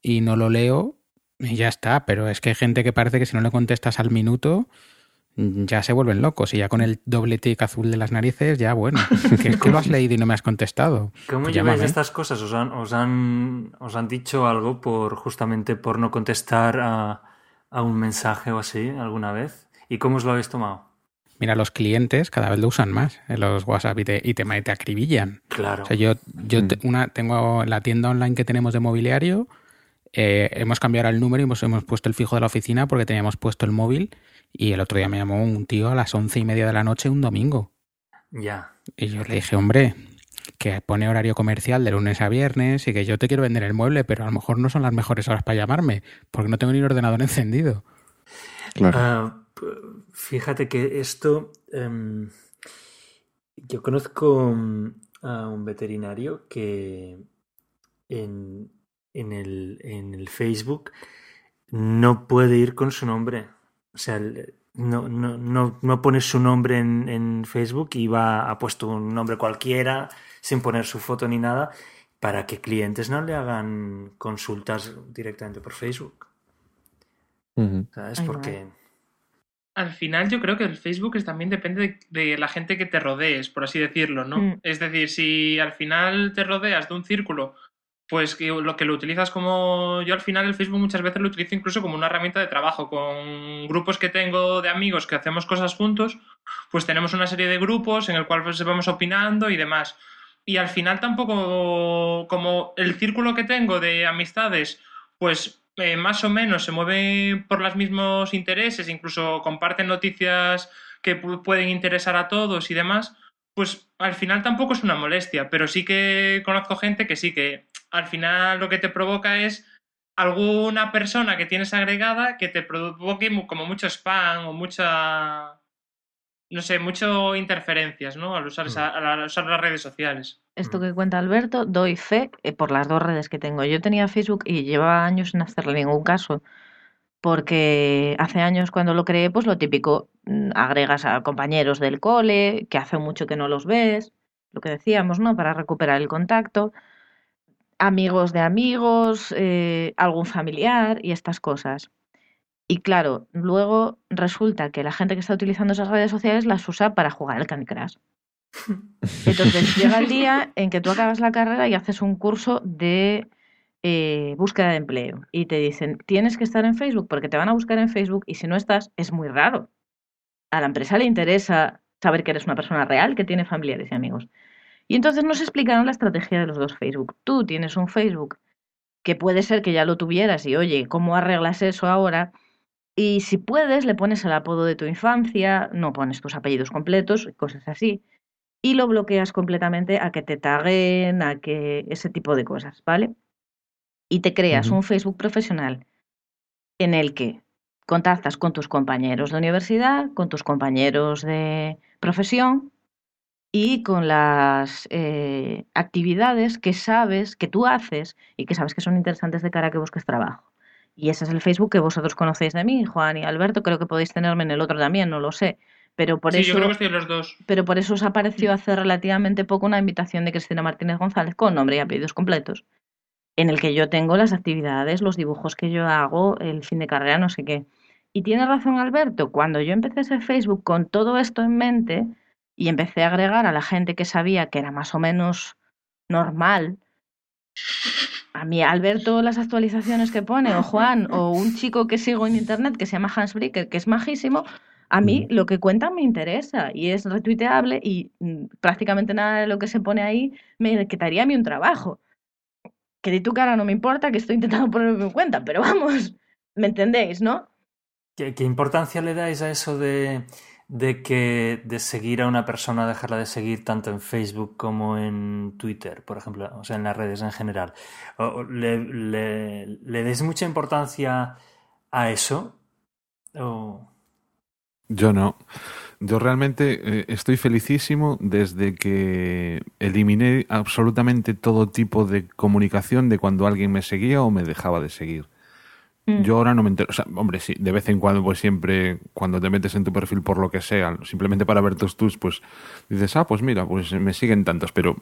y no lo leo y ya está. Pero es que hay gente que parece que si no le contestas al minuto mm, ya se vuelven locos. Y ya con el doble tic azul de las narices, ya bueno. Que es que lo has leído y no me has contestado. ¿Cómo Pues lleváis llámame. estas cosas? ¿Os han, os, han, ¿Os han dicho algo por justamente por no contestar a, a un mensaje o así alguna vez? ¿Y cómo os lo habéis tomado? Mira, los clientes cada vez lo usan más en los WhatsApp y te, y te, te acribillan. Claro. O sea, yo, yo Mm. te- una, tengo la tienda online que tenemos de mobiliario, eh, hemos cambiado el número y hemos, hemos puesto el fijo de la oficina porque teníamos puesto el móvil y el otro día me llamó un tío a las once y media de la noche un domingo. Ya. Y yo le dije, hombre, que pone horario comercial de lunes a viernes y que yo te quiero vender el mueble, pero a lo mejor no son las mejores horas para llamarme porque no tengo ni ordenador encendido. Claro. Ah, fíjate que esto. em, yo conozco mm, a un veterinario que en, en el, en el Facebook no puede ir con su nombre. O sea, no, no, no, no pone su nombre en, en Facebook y va, ha puesto un nombre cualquiera sin poner su foto ni nada para que clientes no le hagan consultas directamente por Facebook. ¿Sabes? Ay, Porque. Al final yo creo que el Facebook es, también depende de, de la gente que te rodees, por así decirlo, ¿no? Mm. Es decir, si al final te rodeas de un círculo, pues que lo que lo utilizas como... Yo al final el Facebook muchas veces lo utilizo incluso como una herramienta de trabajo. Con grupos que tengo de amigos que hacemos cosas juntos, pues tenemos una serie de grupos en el cual pues vamos opinando y demás. Y al final tampoco, como el círculo que tengo de amistades, pues eh, más o menos se mueve por los mismos intereses, incluso comparten noticias que pu- pueden interesar a todos y demás, pues al final tampoco es una molestia, pero sí que conozco gente que sí que al final lo que te provoca es alguna persona que tienes agregada que te provoque como mucho spam o mucha no sé, mucho interferencias, ¿no? Al usar, esa- al usar las redes sociales. Esto Mm. que cuenta Alberto, doy fe eh, por las dos redes que tengo. Yo tenía Facebook y llevaba años sin hacerle ningún caso, porque hace años cuando lo creé, pues lo típico, mm, agregas a compañeros del cole, que hace mucho que no los ves, lo que decíamos, ¿no? Para recuperar el contacto, amigos de amigos, eh, algún familiar y estas cosas. Y claro, luego resulta que la gente que está utilizando esas redes sociales las usa para jugar al Candy Crush. Entonces llega el día en que tú acabas la carrera y haces un curso de eh, búsqueda de empleo y te dicen, tienes que estar en Facebook porque te van a buscar en Facebook y si no estás es muy raro. A la empresa le interesa saber que eres una persona real, que tiene familiares y amigos. Y entonces nos explicaron la estrategia de los dos Facebook. Tú tienes un Facebook que puede ser que ya lo tuvieras y oye, ¿cómo arreglas eso ahora? Y si puedes, le pones el apodo de tu infancia, no pones tus apellidos completos, cosas así y lo bloqueas completamente a que te taguen, a que ese tipo de cosas, ¿vale? y te creas un Facebook profesional en el que contactas con tus compañeros de universidad, con tus compañeros de profesión y con las eh, actividades que sabes que tú haces y que sabes que son interesantes de cara a que busques trabajo. Y ese es el Facebook que vosotros conocéis de mí, Juan y Alberto. Creo que podéis tenerme en el otro también, no lo sé. Pero por sí, eso yo creo que estoy en los dos. pero por eso os apareció hace relativamente poco una invitación de Cristina Martínez González con nombre y apellidos completos, en el que yo tengo las actividades, los dibujos que yo hago, el fin de carrera, no sé qué. Y tiene razón Alberto, cuando yo empecé ese Facebook con todo esto en mente y empecé a agregar a la gente que sabía que era más o menos normal, a mí Alberto las actualizaciones que pone, o Juan, o un chico que sigo en internet que se llama Hans Bricker, que es majísimo, a mí lo que cuentan me interesa y es retuiteable y mm, prácticamente nada de lo que se pone ahí me quitaría a mí un trabajo. Que de tu cara no me importa, que estoy intentando ponerme en cuenta, pero vamos, ¿me entendéis, no? ¿Qué, qué importancia le dais a eso de, de que de seguir a una persona, dejarla de seguir tanto en Facebook como en Twitter, por ejemplo, o sea, en las redes en general? ¿O- ¿Le, le, le dais mucha importancia a eso? ¿O... Yo no. Yo realmente eh, estoy felicísimo desde que eliminé absolutamente todo tipo de comunicación de cuando alguien me seguía o me dejaba de seguir. Mm. Yo ahora no me entero. O sea, hombre, sí, de vez en cuando, pues siempre, cuando te metes en tu perfil por lo que sea, simplemente para ver tus tus, pues dices, ah, pues mira, pues me siguen tantos. Pero.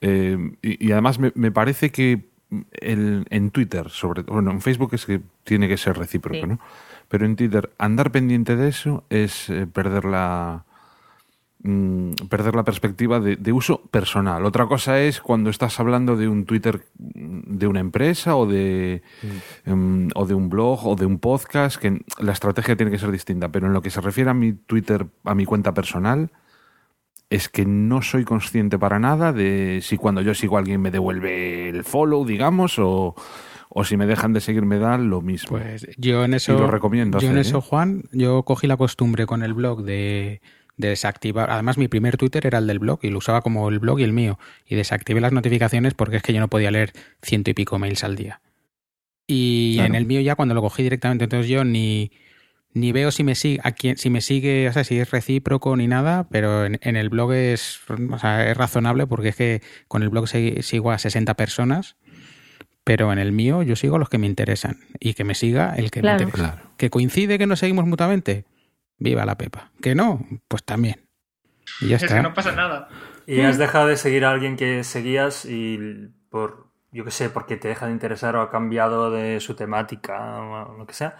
eh, y, y además me, me parece que el, en Twitter, sobre todo, bueno, en Facebook es que tiene que ser recíproco, Sí. ¿no? Pero en Twitter, andar pendiente de eso es eh, perder la. Mm, perder la perspectiva de, de uso personal. Otra cosa es cuando estás hablando de un Twitter mm, de una empresa o de, em, o de un blog o de un podcast, que la estrategia tiene que ser distinta. Pero en lo que se refiere a mi Twitter, a mi cuenta personal, es que no soy consciente para nada de si cuando yo sigo a alguien me devuelve el follow, digamos, o, o si me dejan de seguir me da lo mismo. Pues yo en eso. Y lo recomiendo Yo en eso, ¿eh? Juan, yo cogí la costumbre con el blog de desactivar. Además, mi primer Twitter era el del blog y lo usaba como el blog y el mío. Y desactivé las notificaciones porque es que yo no podía leer ciento y pico mails al día. Y Claro. en el mío ya cuando lo cogí directamente, entonces yo ni, ni veo si me sigue, a quién, si me sigue, o sea, si es recíproco ni nada, pero en, en el blog es, o sea, es razonable porque es que con el blog sigo a 60 personas, pero en el mío yo sigo a los que me interesan y que me siga el que Claro. me interesa. Claro. ¿Que coincide que nos seguimos mutuamente? Viva la Pepa. ¿Que no? Pues también. Y ya Es está. que no pasa nada. Y has dejado de seguir a alguien que seguías y por, yo qué sé, porque te deja de interesar o ha cambiado de su temática o lo que sea,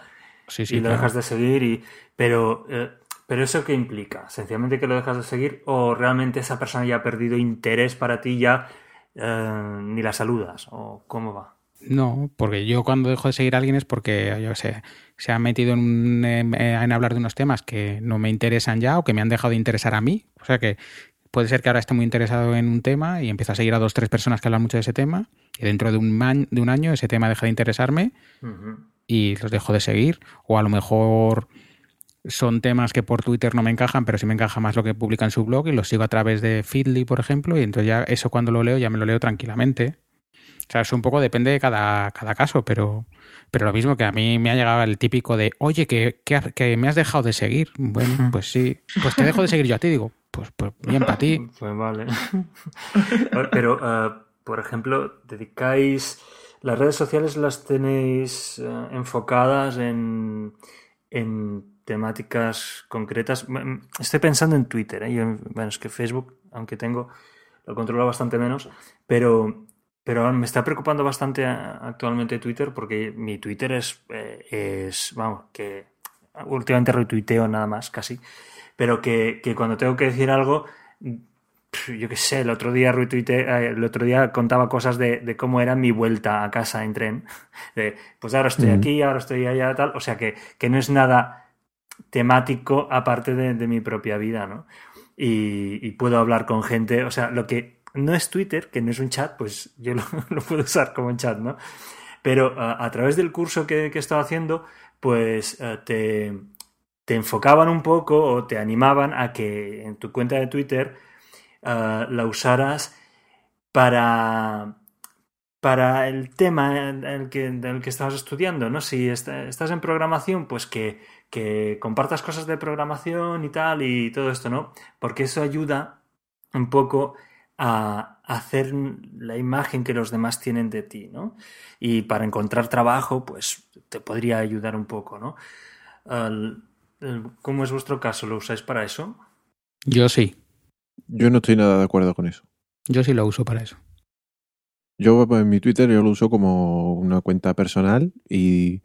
Sí, y sí, lo claro. dejas de seguir y pero eh, pero eso qué implica sencillamente que lo dejas de seguir o realmente esa persona ya ha perdido interés para ti ya eh, ni la saludas o cómo va No, porque yo cuando dejo de seguir a alguien es porque, yo sé, se ha metido en, un- en- en hablar de unos temas que no me interesan ya o que me han dejado de interesar a mí. O sea que puede ser que ahora esté muy interesado en un tema y empiezo a seguir a dos tres personas que hablan mucho de ese tema y dentro de un, man- de un año ese tema deja de interesarme y los dejo de seguir. O a lo mejor son temas que por Twitter no me encajan, pero sí me encaja más lo que publica en su blog y los sigo a través de Feedly, por ejemplo, y entonces ya eso cuando lo leo ya me lo leo tranquilamente. O sea, eso un poco depende de cada, cada caso, pero, pero lo mismo que a mí me ha llegado el típico de, oye, que, que, me has dejado de seguir. Bueno, pues sí, pues te dejo de seguir yo a ti, digo, pues, pues bien para ti. Pues vale. Pero, eh, por ejemplo, dedicáis. Las redes sociales las tenéis eh, enfocadas en, en temáticas concretas. Estoy pensando en Twitter, ¿eh? Yo, bueno, es que Facebook, aunque tengo, lo controlo bastante menos, pero, pero me está preocupando bastante actualmente Twitter porque mi Twitter es, eh, es vamos, que últimamente retuiteo nada más, casi pero que, que cuando tengo que decir algo, yo qué sé, el otro día retuiteé, eh, el otro día contaba cosas de, de cómo era mi vuelta a casa en tren. De, pues ahora estoy aquí, ahora estoy allá, tal. O sea que, que no es nada temático aparte de, de mi propia vida, ¿no? Y, y puedo hablar con gente, o sea, lo que no es Twitter, que no es un chat, pues yo lo, puedo usar como un chat, ¿no? Pero a, través del curso que, que he estado haciendo, pues eh, te, te enfocaban un poco o te animaban a que en tu cuenta de Twitter eh, la usaras para, para el tema en el que, del que estabas estudiando, ¿no? Si est- estás en programación, pues que, que compartas cosas de programación y tal y todo esto, ¿no? Porque eso ayuda un poco a hacer la imagen que los demás tienen de ti, ¿no? Y para encontrar trabajo, pues te podría ayudar un poco, ¿no? ¿Cómo es vuestro caso? ¿Lo usáis para eso? Yo sí, Yo no estoy nada de acuerdo con eso. yo sí lo uso para eso. Yo pues, en mi Twitter yo lo uso como una cuenta personal y,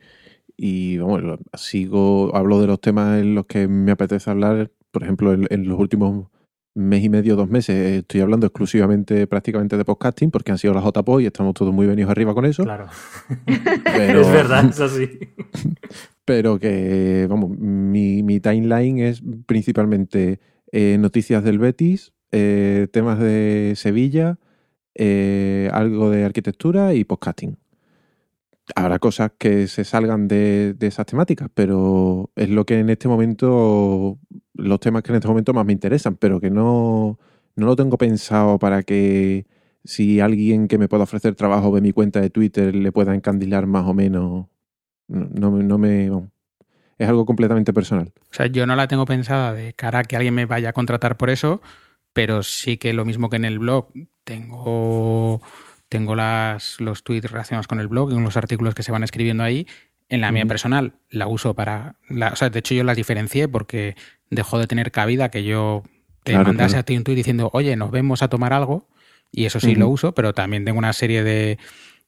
y vamos, sigo, hablo de los temas en los que me apetece hablar. Por ejemplo, en, en los últimos mes y medio, dos meses, estoy hablando exclusivamente prácticamente de podcasting porque han sido las JPO y estamos todos muy venidos arriba con eso. Claro. Pero- es verdad, es así. Pero que, vamos, mi, mi timeline es principalmente eh, noticias del Betis, eh, temas de Sevilla, eh, algo de arquitectura y podcasting. Habrá cosas que se salgan de, de esas temáticas, pero es lo que en este momento, los temas que en este momento más me interesan, pero que no, no lo tengo pensado para que si alguien que me pueda ofrecer trabajo ve mi cuenta de Twitter le pueda encandilar más o menos. No, no me-. Es algo completamente personal. O sea, yo no la tengo pensada de cara a que alguien me vaya a contratar por eso, pero sí que lo mismo que en el blog, tengo, tengo las, los tweets relacionados con el blog y los artículos que se van escribiendo ahí. En la mía personal la uso para... la- o sea, de hecho yo las diferencié porque dejó de tener cabida que yo te Claro, mandase claro. a ti un tweet diciendo, oye, nos vemos a tomar algo. Y eso sí lo uso, pero también tengo una serie de,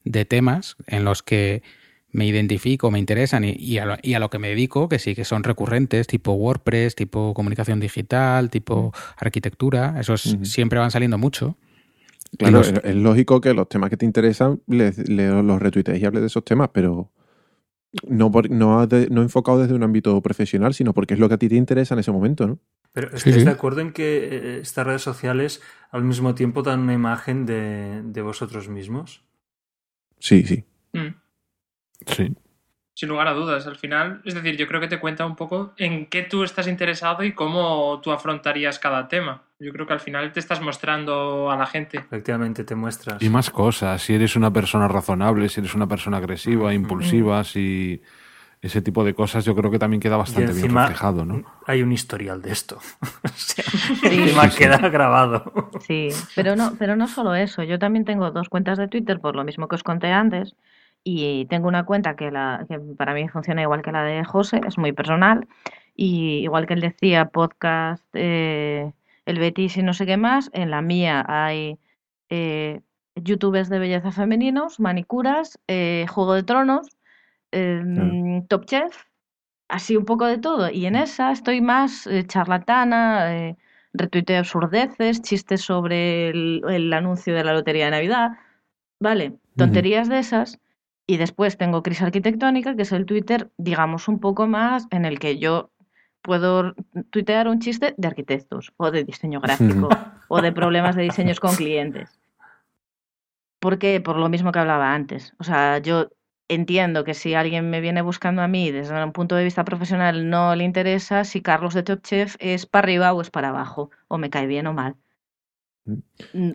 de temas en los que me identifico, me interesan y, y a lo, y a lo que me dedico, que sí que son recurrentes, tipo WordPress, tipo comunicación digital, tipo arquitectura, esos siempre van saliendo mucho. Claro, los- es, lógico que los temas que te interesan les, le- los retuitees y hables de esos temas, pero no, por- no, de- no enfocado desde un ámbito profesional, sino porque es lo que a ti te interesa en ese momento, ¿no? Pero ¿estáis sí. de acuerdo en que eh, estas redes sociales al mismo tiempo dan una imagen de, de vosotros mismos? Sí, sí. Mm. Sí. Sin lugar a dudas, al final, es decir, yo creo que te cuenta un poco en qué tú estás interesado y cómo tú afrontarías cada tema. Yo creo que al final te estás mostrando a la gente. Efectivamente, te muestras. Y más cosas, si eres una persona razonable, si eres una persona agresiva, impulsiva, si ese tipo de cosas yo creo que también queda Y bastante bien reflejado, ¿no? hay un historial de esto. O sea, Sí. encima Sí, sí. queda grabado. Sí, pero no, pero no solo eso. Yo también tengo dos cuentas de Twitter por lo mismo que os conté antes. Y tengo una cuenta que, la, que para mí funciona igual que la de José, es muy personal. Y igual que él decía, podcast, eh, el Betis y no sé qué más, en la mía hay eh, youtubers de belleza femeninos, manicuras, eh, Juego de Tronos, eh, Top Chef, así un poco de todo. Y en esa estoy más eh, charlatana, eh, retuiteo absurdeces, chistes sobre el, el anuncio de la lotería de Navidad. Vale, tonterías de esas. Y después tengo Cris Arquitectónica, que es el Twitter, digamos, un poco más en el que yo puedo tuitear un chiste de arquitectos o de diseño gráfico o de problemas de diseños con clientes. Porque por lo mismo que hablaba antes. O sea, yo entiendo que si alguien me viene buscando a mí desde un punto de vista profesional no le interesa si Carlos de Top Chef es para arriba o es para abajo, o me cae bien o mal.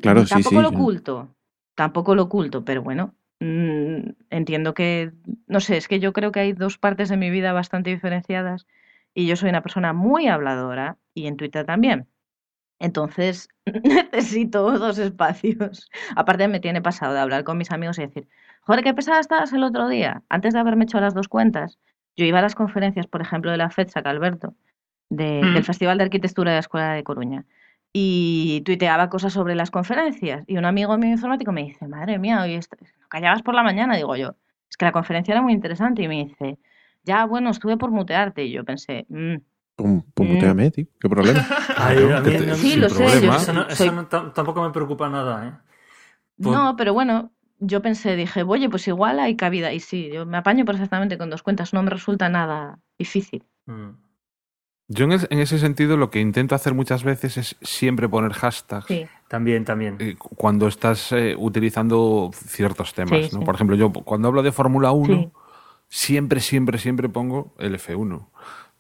Claro, sí, tampoco sí, lo sí. oculto, tampoco lo oculto, pero bueno, mm, entiendo que, no sé, es que yo creo que hay dos partes de mi vida bastante diferenciadas y yo soy una persona muy habladora y en Twitter también. Entonces, necesito dos espacios. Aparte, me tiene pasado de hablar con mis amigos y decir, joder, qué pesada estabas el otro día. Antes de haberme hecho las dos cuentas, yo iba a las conferencias, por ejemplo, de la FEDSAC, Alberto, de- Mm. del Festival de Arquitectura de la Escuela de Coruña. Y tuiteaba cosas sobre las conferencias. Y un amigo mío informático me dice, madre mía, hoy no callabas por la mañana. Digo yo, es que la conferencia era muy interesante. Y me dice, ya, bueno, estuve por mutearte. Y yo pensé, "Mm, Pum, pum, Mm. muteame, tío. ¿Qué problema? Ay, que te- no- Sí, lo sé, yo. Eso, no- eso soy- no- tam- tampoco me preocupa nada, ¿eh? Por- No, pero bueno, yo pensé, dije, oye, pues igual hay cabida. Y sí, yo me apaño perfectamente con dos cuentas, no me resulta nada difícil. Mm. Yo en, es- en ese sentido lo que intento hacer muchas veces es siempre poner hashtags Sí, También, también. eh, cuando estás eh, utilizando ciertos temas. Sí, ¿no? sí. Por ejemplo, yo cuando hablo de Fórmula 1, Sí. siempre, siempre, siempre pongo el F1.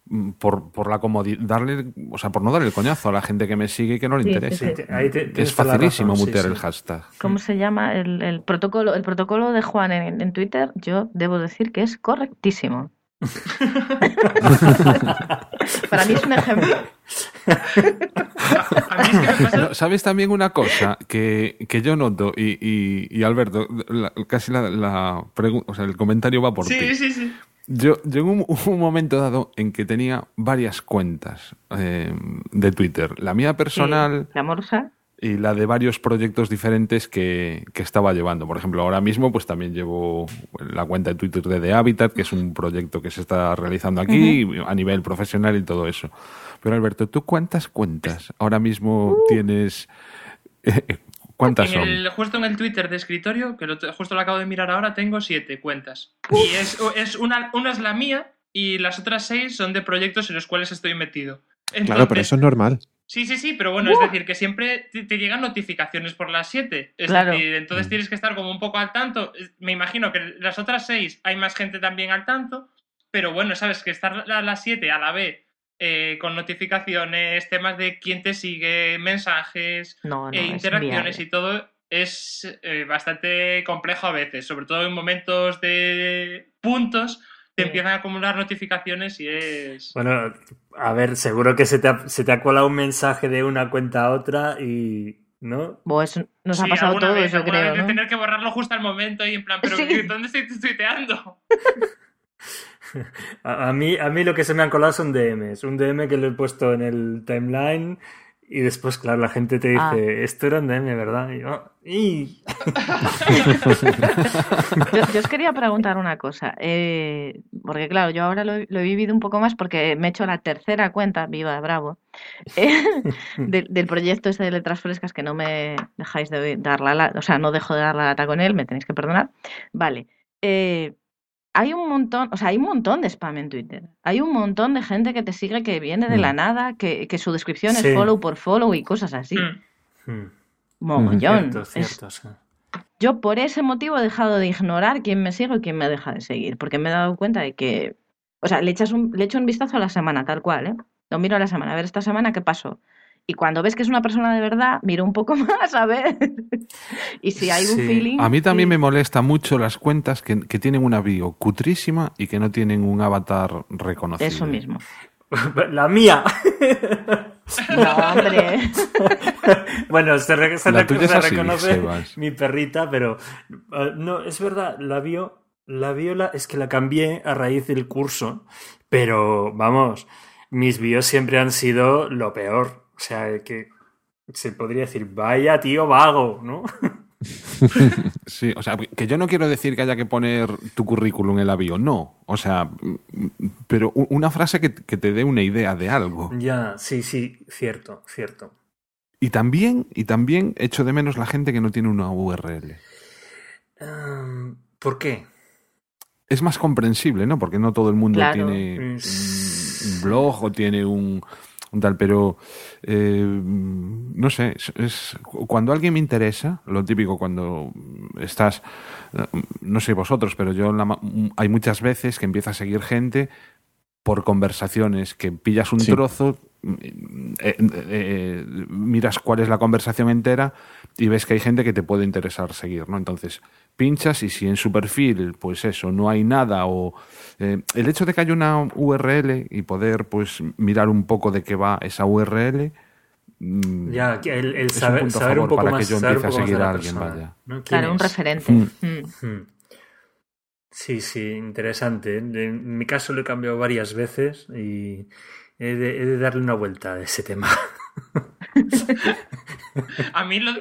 mm, por, por la comodidad, darle, o sea, por no darle el coñazo a la gente que me sigue y que no le Sí, sí, interese. Sí, te- ahí te- es facilísimo mutear sí. el hashtag. ¿Cómo se llama? El, el protocolo, el protocolo de Juan en, en Twitter, yo debo decir que es correctísimo. Para mí es un ejemplo. No, ¿Sabes también una cosa que, que yo noto? Y, y- y, Alberto, la- casi la, la pregu- o sea, el comentario va por ti. Sí, sí, sí. Yo llegó un, un momento dado en que tenía varias cuentas eh, de Twitter. La mía personal Sí, La morsa. Y la de varios proyectos diferentes que, que estaba llevando. Por ejemplo, ahora mismo pues también llevo la cuenta de Twitter de The Habitat, que es un proyecto que se está realizando aquí a nivel profesional y todo eso. Pero Alberto, ¿tú cuántas cuentas ahora mismo tienes? ¿Cuántas En son? el, justo en el Twitter de escritorio, que lo, justo lo acabo de mirar ahora, tengo siete cuentas. Y es, es una, una es la mía y las otras seis son de proyectos en los cuales estoy metido. Claro, pero eso es normal. Sí, sí, sí, pero bueno, es decir, que siempre te, te llegan notificaciones por las 7. Es Claro. decir, entonces tienes que estar como un poco al tanto. Me imagino que las otras 6 hay más gente también al tanto, pero bueno, sabes que estar a las 7 a la vez eh, con notificaciones, temas de quién te sigue, mensajes, No, no, e es interacciones y todo es eh, bastante complejo a veces, sobre todo en momentos de puntos. Te empiezan a acumular notificaciones y es... Bueno, a ver, seguro que se te ha, se te ha colado un mensaje de una cuenta a otra y. ¿No? Buah, eso nos ha pasado todo vez, yo creo, vez de ¿no? tener que borrarlo justo al momento y en plan, pero Sí. ¿dónde estoy tuiteando? A, a mí, a mí lo que se me han colado son DMs. Un DM que lo he puesto en el timeline y después, claro, la gente te dice, Ah. esto era un DM, ¿verdad? Y yo, "Oh, y... Yo, yo os quería preguntar una cosa, eh, porque claro, yo ahora lo, he- lo he vivido un poco más porque me he hecho la tercera cuenta, viva Bravo, eh, del, del proyecto este de letras frescas que no me dejáis de dar la lata, o sea, no dejo de dar la lata con él, me tenéis que perdonar. Vale, eh, hay un montón, o sea, hay un montón de spam en Twitter, hay un montón de gente que te sigue que viene de la Mm. nada, que, que su descripción Sí. es follow por follow y cosas así. Mm. Mogollón. Cierto, Es- cierto, sí. yo por ese motivo he dejado de ignorar quién me sigue y quién me deja de seguir, porque me he dado cuenta de que, o sea, le echas un, le echo un vistazo a la semana, tal cual, ¿eh? Lo miro a la semana, a ver esta semana qué pasó. Y cuando ves que es una persona de verdad, miro un poco más a ver. y si hay un feeling. A mí también sí. me molesta mucho las cuentas que, que tienen una bio cutrísima y que no tienen un avatar reconocible. Eso mismo. La mía. No, hombre. bueno, se, re- se La rec- tuya es se así, reconoce Sebas. mi perrita, pero eh, no, es verdad, la vio, la viola es que la cambié a raíz del curso, pero vamos, mis bios siempre han sido lo peor. O sea, que se podría decir, vaya tío vago, ¿no? Sí, o sea, que yo no quiero decir que haya que poner tu currículum en la bio, no. O sea, pero una frase que, que te dé una idea de algo. ya, sí, sí, cierto, cierto. Y también, y también echo de menos la gente que no tiene una URL. Em, ¿Por qué? Es más comprensible, ¿no? Porque no todo el mundo Claro. tiene un blog o tiene un, un tal, pero eh, no sé, es, es- cuando alguien me interesa, lo típico cuando estás, no sé vosotros, pero yo la hay muchas veces que empiezo a seguir gente por conversaciones, que pillas un Sí. trozo, eh, eh, miras cuál es la conversación entera y ves que hay gente que te puede interesar seguir, ¿no? Entonces, pinchas y si en su perfil, pues eso, no hay nada o eh, el hecho de que haya una URL y poder, pues, mirar un poco de qué va esa URL, mm, Ya, el, el es un saber, punto a saber un favor poco para más, que yo saber empiece a seguir a alguien, persona, vaya. ¿no? ¿Quién Claro, un referente. Mm. Mm. Sí, sí, interesante. En mi caso lo he cambiado varias veces y he de, he de darle una vuelta a ese tema. A mí lo,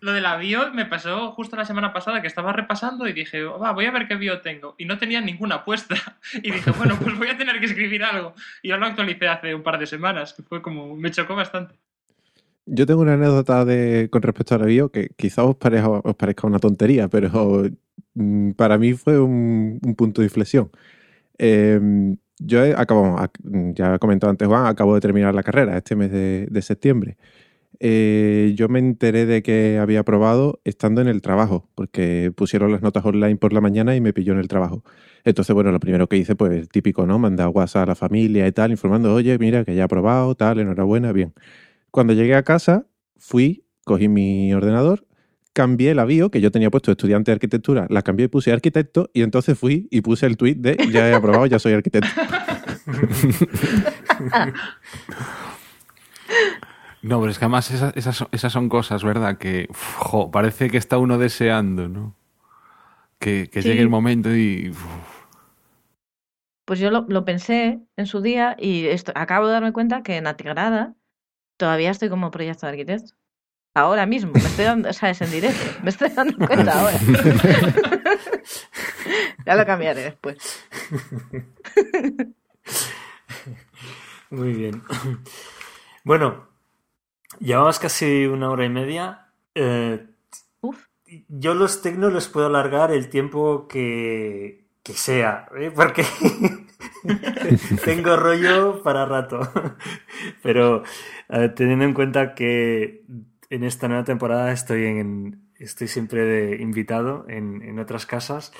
lo de la bio me pasó justo la semana pasada que estaba repasando y dije, va, voy a ver qué bio tengo. Y no tenía ninguna puesta. Y dije, bueno, pues voy a tener que escribir algo. Y yo lo actualicé hace un par de semanas, que fue como, me chocó bastante. Yo tengo una anécdota de, con respecto a la bio que quizás os parezca, os parezca una tontería, pero mm, para mí fue un, un punto de inflexión. Eh, yo acabo, ac- ya he comentado antes Juan, acabo de terminar la carrera este mes de, de septiembre. Eh, yo me enteré de que había aprobado estando en el trabajo, porque pusieron las notas online por la mañana y me pilló en el trabajo. Entonces, bueno, lo primero que hice, pues típico, ¿no? Mandar WhatsApp a la familia y tal, informando, oye, mira, que ya he aprobado, tal, enhorabuena, bien. Cuando llegué a casa, fui, cogí mi ordenador, cambié la bio, que yo tenía puesto estudiante de arquitectura, la cambié y puse arquitecto, y entonces fui y puse el tweet de ya he aprobado, ya soy arquitecto. No, pero es que además esas, esas, son- esas son cosas, ¿verdad? Que uf, jo, parece que está uno deseando, ¿no? Que, que Sí. llegue el momento y... uf, Pues yo lo, lo pensé en su día y esto, acabo de darme cuenta que en Atigrada todavía estoy como proyecto de arquitecto. Ahora mismo, me estoy dando, o sea, es en directo, me estoy dando cuenta ahora. ya lo cambiaré después. Muy bien. Bueno, llevamos casi una hora y media. Eh, Uf. yo los tecnos los puedo alargar el tiempo que, que sea, ¿eh? porque tengo rollo para rato. Pero eh, teniendo en cuenta que en esta nueva temporada estoy en estoy siempre de invitado en, en otras casas,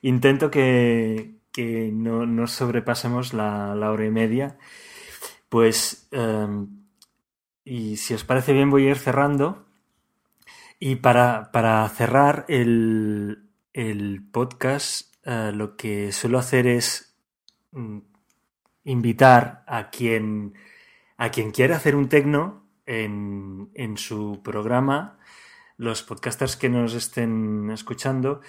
intento que, que no, no sobrepasemos la, la hora y media. Pues, em, y si os parece bien, voy a ir cerrando. Y para, para cerrar el, el podcast, eh, lo que suelo hacer es mm, invitar a quien, a quien quiera hacer un tecno en, en su programa, los podcasters que nos estén escuchando,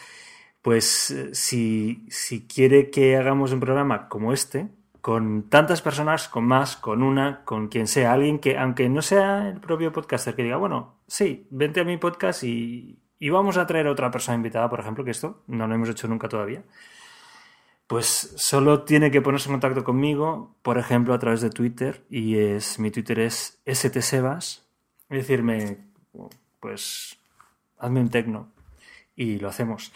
pues eh, si, si quiere que hagamos un programa como este, con tantas personas, con más, con una, con quien sea, alguien que, aunque no sea el propio podcaster, que diga, bueno, sí, vente a mi podcast y, y vamos a traer a otra persona invitada, por ejemplo, que esto no lo hemos hecho nunca todavía. Pues solo tiene que ponerse en contacto conmigo, por ejemplo, a través de Twitter, y es mi Twitter es stsebas, y decirme, pues, hazme un tecno, y lo hacemos.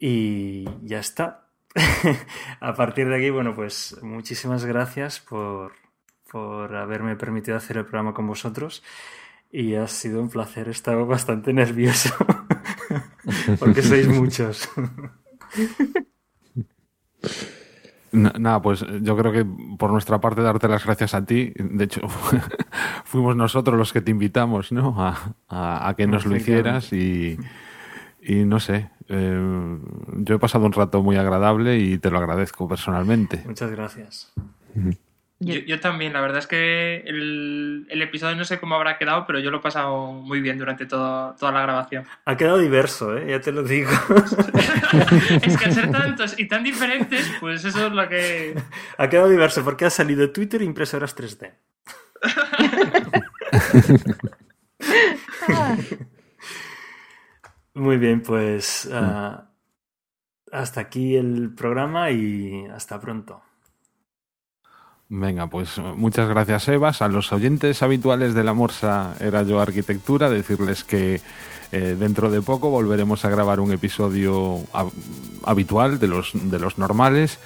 Y ya está. a partir de aquí, bueno, pues muchísimas gracias por, por haberme permitido hacer el programa con vosotros. Y ha sido un placer, he estado bastante nervioso porque sois muchos. Na- Nada, pues yo creo que por nuestra parte darte las gracias a ti. De hecho, fuimos nosotros los que te invitamos, ¿no? A, a- a que nos lo hicieras y, y no sé. Eh, yo he pasado un rato muy agradable y te lo agradezco personalmente. Muchas gracias. Yo- Yo, yo también, la verdad es que el, el episodio no sé cómo habrá quedado, pero yo lo he pasado muy bien durante todo- toda la grabación. Ha quedado diverso, ¿eh? ya te lo digo. es que al ser tantos y tan diferentes, pues eso es lo que... ha quedado diverso porque ha salido Twitter e impresoras 3D. Muy bien, pues ah, hasta aquí el programa y hasta pronto. Venga, pues muchas gracias, Evas. A los oyentes habituales de la Morsa Era Yo Arquitectura, decirles que eh, dentro de poco volveremos a grabar un episodio hab- habitual de los, de los normales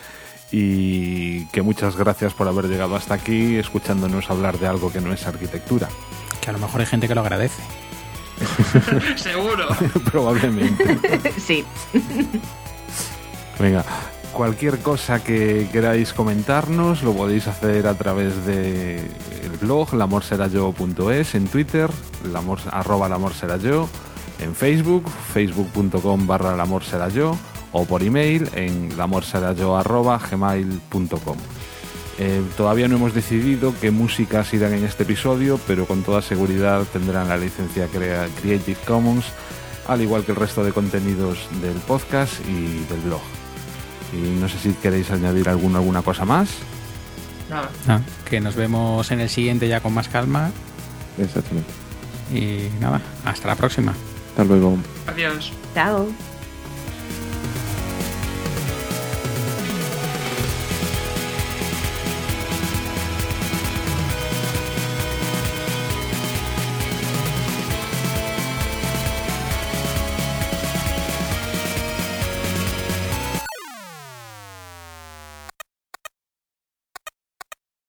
y que muchas gracias por haber llegado hasta aquí escuchándonos hablar de algo que no es arquitectura. Que a lo mejor hay gente que lo agradece. Seguro. Probablemente. sí. Venga, cualquier cosa que queráis comentarnos lo podéis hacer a través de el blog lamorserayo.es, en Twitter, lamor, arroba lamorserayo, en Facebook, facebook.com barra lamorserayo o por email en lamorserayo arroba gmail.com. Eh, todavía no hemos decidido qué músicas irán en este episodio, pero con toda seguridad tendrán la licencia Crea- Creative Commons, al igual que el resto de contenidos del podcast y del blog. Y no sé si queréis añadir alguna, alguna cosa más. Nada. Ah, que nos vemos en el siguiente ya con más calma. Exactamente. Y nada, hasta la próxima. Hasta luego. Adiós. Chao.